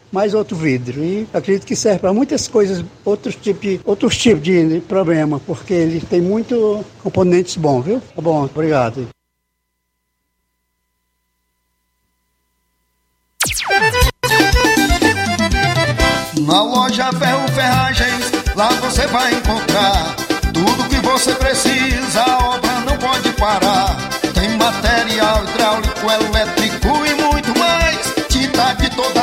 mais outro vidro. E acredito que serve para muitas coisas, outros tipos de, outros tipos de problema, porque ele tem muito componentes bons, viu? Tá bom, obrigado. Na loja Ferro Ferragens, lá você vai encontrar tudo que você precisa, a obra não pode parar. Tem material hidráulico, elétrico e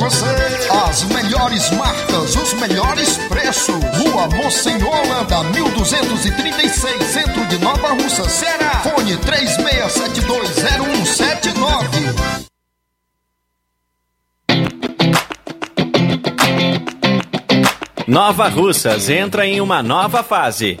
você. As melhores marcas, os melhores preços. Rua Mocenola, Holanda, 1236, centro de Nova Russa, Ceará. Fone 36720179. Nova Russas entra em uma nova fase.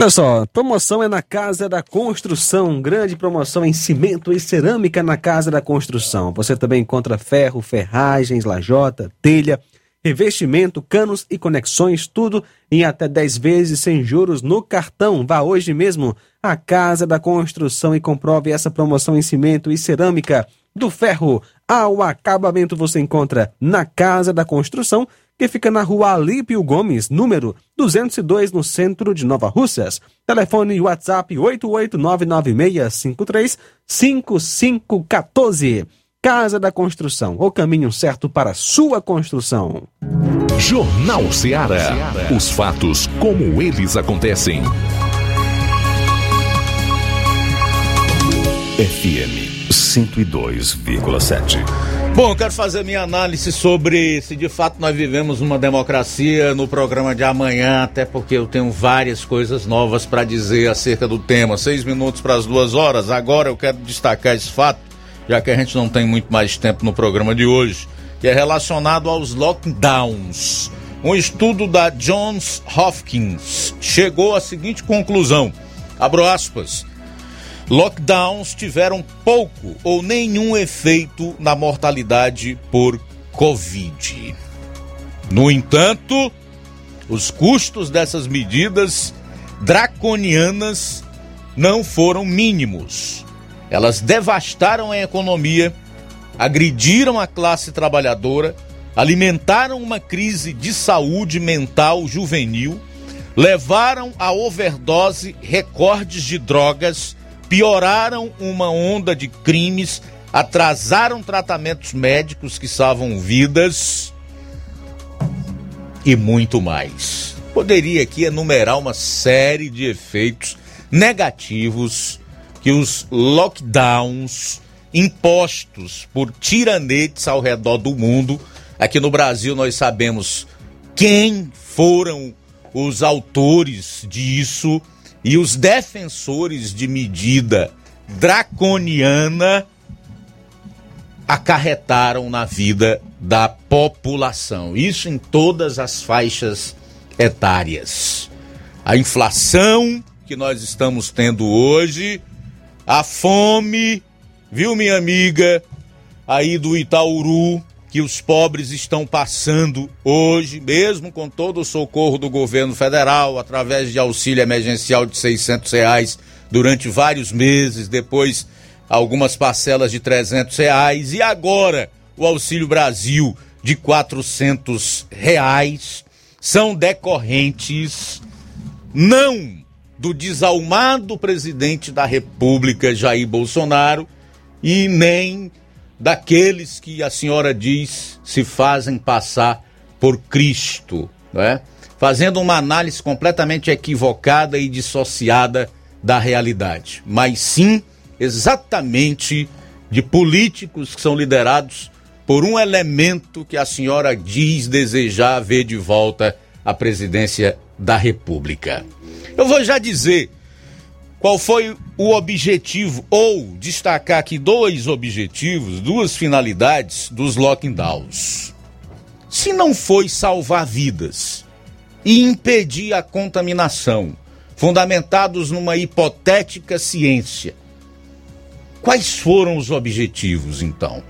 Olha só, promoção é na Casa da Construção. Grande promoção em cimento e cerâmica na Casa da Construção. Você também encontra ferro, ferragens, lajota, telha, revestimento, canos e conexões, tudo em até 10 vezes sem juros no cartão. Vá hoje mesmo à Casa da Construção e comprove essa promoção em cimento e cerâmica. Do ferro ao acabamento você encontra na Casa da Construção que fica na rua Alípio Gomes, número 202, no centro de Nova Russas. Telefone WhatsApp 88996535514. Casa da Construção, o caminho certo para sua construção. Jornal Ceará. Os fatos como eles acontecem. FM 102,7. Bom, quero fazer minha análise sobre se de fato nós vivemos uma democracia no programa de amanhã, até porque eu tenho várias coisas novas para dizer acerca do tema. Seis minutos para as duas horas. Agora eu quero destacar esse fato, já que a gente não tem muito mais tempo no programa de hoje, que é relacionado aos lockdowns. Um estudo da Johns Hopkins chegou à seguinte conclusão: abro aspas lockdowns tiveram pouco ou nenhum efeito na mortalidade por Covid. No entanto, os custos dessas medidas draconianas não foram mínimos. Elas devastaram a economia, agrediram a classe trabalhadora, alimentaram uma crise de saúde mental juvenil, levaram a overdose recordes de drogas, pioraram uma onda de crimes, atrasaram tratamentos médicos que salvam vidas e muito mais. Poderia aqui enumerar uma série de efeitos negativos que os lockdowns impostos por tiranetes ao redor do mundo. Aqui no Brasil nós sabemos quem foram os autores disso e os defensores de medida draconiana acarretaram na vida da população. Isso em todas as faixas etárias. A inflação que nós estamos tendo hoje, a fome, viu, minha amiga, aí do Itaúru, que os pobres estão passando hoje, mesmo com todo o socorro do governo federal, através de auxílio emergencial de 600 reais durante vários meses, depois algumas parcelas de 300 reais e agora o Auxílio Brasil de 400 reais são decorrentes não do desalmado presidente da República Jair Bolsonaro e nem daqueles que a senhora diz se fazem passar por Cristo, né? fazendo uma análise completamente equivocada e dissociada da realidade, mas sim exatamente de políticos que são liderados por um elemento que a senhora diz desejar ver de volta a presidência da República. Eu vou já dizer qual foi o objetivo, ou destacar aqui dois objetivos, duas finalidades dos lockdowns. Se não foi salvar vidas e impedir a contaminação, fundamentados numa hipotética ciência, Quais foram os objetivos, então?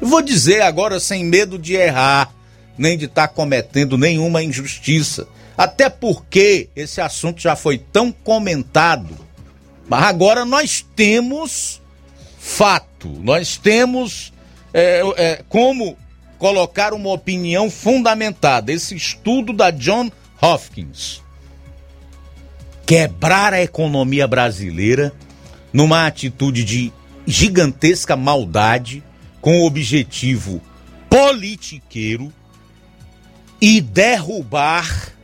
Eu vou dizer agora sem medo de errar, nem de estar tá cometendo nenhuma injustiça. Até porque esse assunto já foi tão comentado. Mas agora nós temos fato, nós temos é, é, como colocar uma opinião fundamentada. Esse estudo da John Hopkins. Quebrar a economia brasileira numa atitude de gigantesca maldade, com o objetivo politiqueiro e derrubar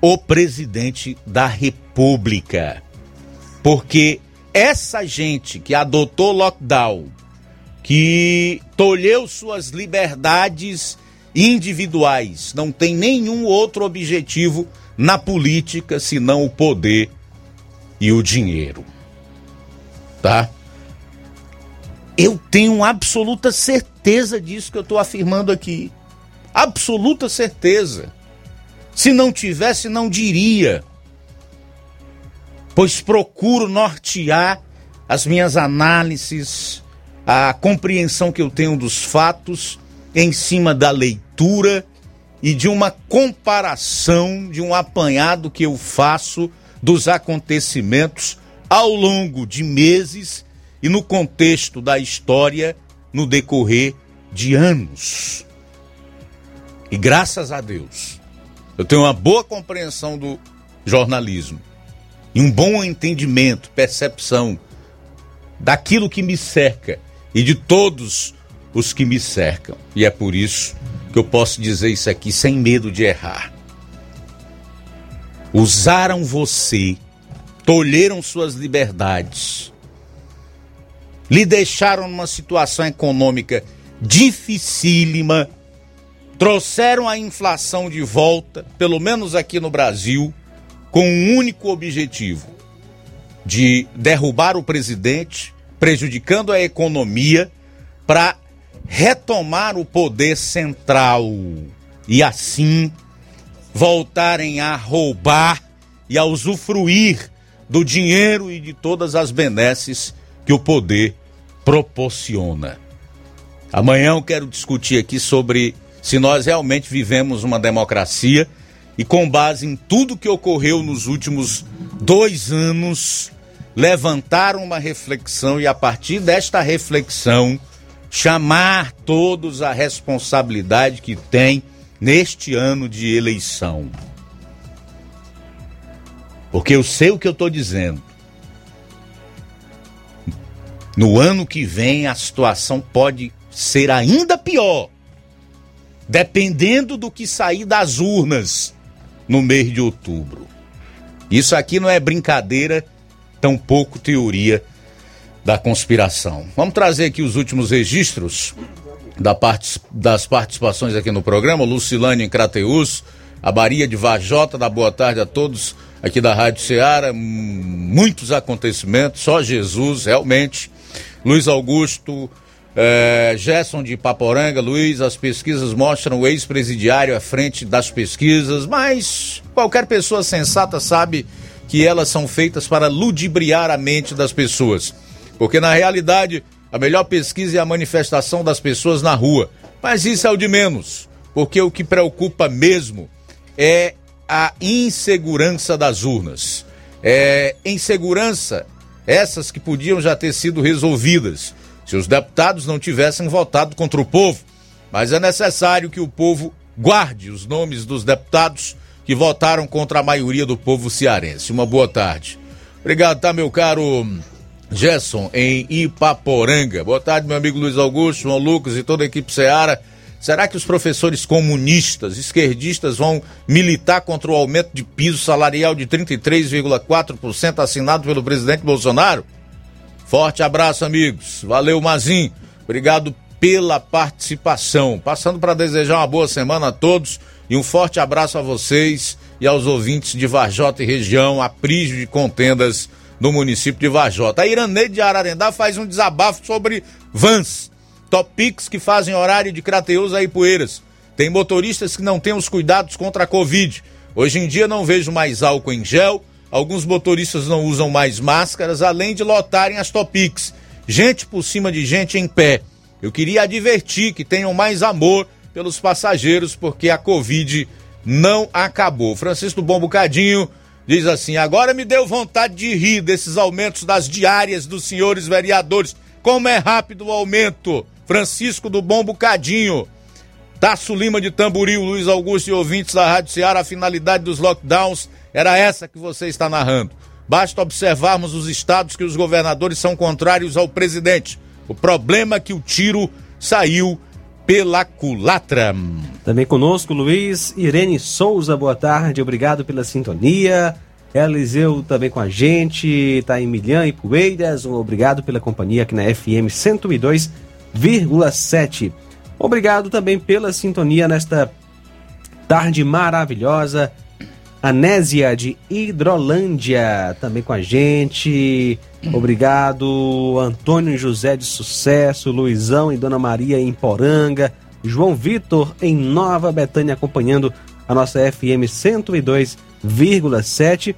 o presidente da República. Porque essa gente que adotou lockdown, que tolheu suas liberdades individuais, não tem nenhum outro objetivo na política senão o poder e o dinheiro tá? Eu tenho absoluta certeza disso que eu estou afirmando aqui. Absoluta certeza. Se não tivesse, não diria. Pois procuro nortear as minhas análises, a compreensão que eu tenho dos fatos em cima da leitura e de uma comparação, de um apanhado que eu faço dos acontecimentos ao longo de meses e no contexto da história no decorrer de anos. E graças a Deus, eu tenho uma boa compreensão do jornalismo e um bom entendimento, percepção daquilo que me cerca e de todos os que me cercam. E é por isso que eu posso dizer isso aqui sem medo de errar. Usaram você tolheram suas liberdades, lhe deixaram numa situação econômica dificílima, trouxeram a inflação de volta, pelo menos aqui no Brasil, com um único objetivo: de derrubar o presidente, prejudicando a economia, para retomar o poder central e assim voltarem a roubar e a usufruir do dinheiro e de todas as benesses que o poder proporciona. Amanhã eu quero discutir aqui sobre se nós realmente vivemos uma democracia e com base em tudo que ocorreu nos últimos dois anos, levantar uma reflexão e a partir desta reflexão chamar todos a responsabilidade que tem neste ano de eleição. Porque eu sei o que eu estou dizendo. No ano que vem a situação pode ser ainda pior, dependendo do que sair das urnas no mês de outubro. Isso aqui não é brincadeira, tampouco teoria da conspiração. Vamos trazer aqui os últimos registros da part... das participações aqui no programa. Lucilane em Crateus, a Maria de Vajota, da boa tarde a todos aqui da Rádio Ceará. Muitos acontecimentos, só Jesus, realmente. Luiz Augusto, é, Gerson de Paporanga, Luiz, as pesquisas mostram o ex-presidiário à frente das pesquisas, mas qualquer pessoa sensata sabe que elas são feitas para ludibriar a mente das pessoas. Porque na realidade, a melhor pesquisa é a manifestação das pessoas na rua. Mas isso é o de menos, porque o que preocupa mesmo é a insegurança das urnas. É insegurança essas que podiam já ter sido resolvidas se os deputados não tivessem votado contra o povo. Mas é necessário que o povo guarde os nomes dos deputados que votaram contra a maioria do povo cearense. Uma boa tarde. Obrigado, tá, meu caro Gerson, em Ipaporanga. Boa tarde, meu amigo Luiz Augusto, João Lucas e toda a equipe Ceará. Será que os professores comunistas, esquerdistas, vão militar contra o aumento de piso salarial de 33,4% assinado pelo presidente Bolsonaro? Forte abraço, amigos. Valeu, Mazin. Obrigado pela participação. Passando para desejar uma boa semana a todos e um forte abraço a vocês e aos ouvintes de Varjota e região, a prígio de contendas no município de Varjota. A Iraneide de Ararendá faz um desabafo sobre vans, topics que fazem horário de Crateus a Ipueiras. Tem motoristas que não têm os cuidados contra a Covid. Hoje em dia não vejo mais álcool em gel, Alguns motoristas não usam mais máscaras, além de lotarem as Topics. Gente por cima de gente em pé. Eu queria advertir que tenham mais amor pelos passageiros, porque a Covid não acabou. Francisco Bom Bocadinho diz assim: agora me deu vontade de rir desses aumentos das diárias dos senhores vereadores. Como é rápido o aumento. Francisco do Bom Bocadinho. Tasso Lima de Tamboril, Luiz Augusto e ouvintes da Rádio Ceará, a finalidade dos lockdowns era essa que você está narrando. Basta observarmos os estados que os governadores são contrários ao presidente. O problema é que o tiro saiu pela culatra. Também conosco, Luiz Irene Souza, boa tarde, obrigado pela sintonia. Eliseu também com a gente, tá em Milhã e Poeiras, um obrigado pela companhia aqui na FM 102,7. Obrigado também pela sintonia nesta tarde maravilhosa. Anésia de Hidrolândia, também com a gente. Obrigado, Antônio José de Sucesso, Luizão e Dona Maria em Poranga, João Vitor em Nova Betânia acompanhando a nossa FM 102,7.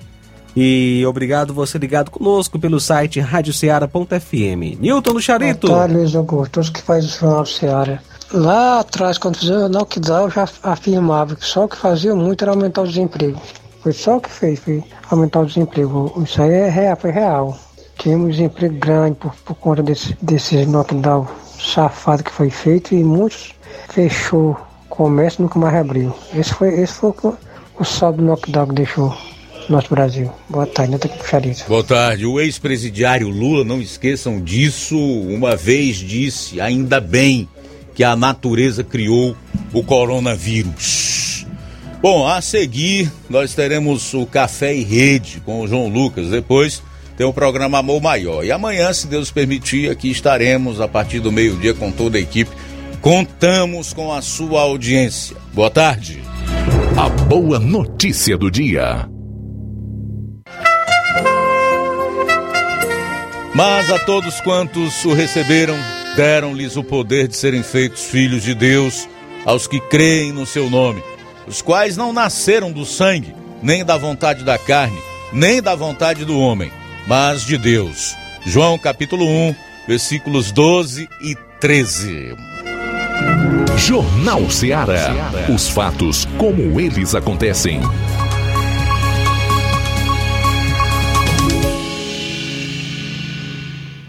E obrigado você ligado conosco pelo site radioceara.fm. Newton do Charito. Boa tarde, Luiz Augusto, que faz o Jornal Ceará. Lá atrás, quando fizeram o knockdown, eu já afirmava que só o que fazia muito era aumentar o desemprego. Foi só o que fez, foi aumentar o desemprego. Isso aí é real, foi real. Tínhamos desemprego grande por, por conta desse, desse knockdown safado que foi feito e muitos fechou comércio e nunca mais abriu. Esse foi, esse foi o, o saldo do knockdown que deixou nosso Brasil. Boa tarde, Neto Puxarito. Boa tarde. O ex-presidiário Lula, não esqueçam disso, uma vez disse, ainda bem que a natureza criou o coronavírus. Bom, a seguir nós teremos o Café e Rede com o João Lucas. Depois tem o programa Amor Maior. E amanhã, se Deus permitir, aqui estaremos a partir do meio-dia com toda a equipe. Contamos com a sua audiência. Boa tarde. A boa notícia do dia. Mas a todos quantos o receberam, deram-lhes o poder de serem feitos filhos de Deus, aos que creem no seu nome, os quais não nasceram do sangue, nem da vontade da carne, nem da vontade do homem, mas de Deus. João capítulo 1, versículos 12 e 13. Jornal Ceará. Os fatos como eles acontecem.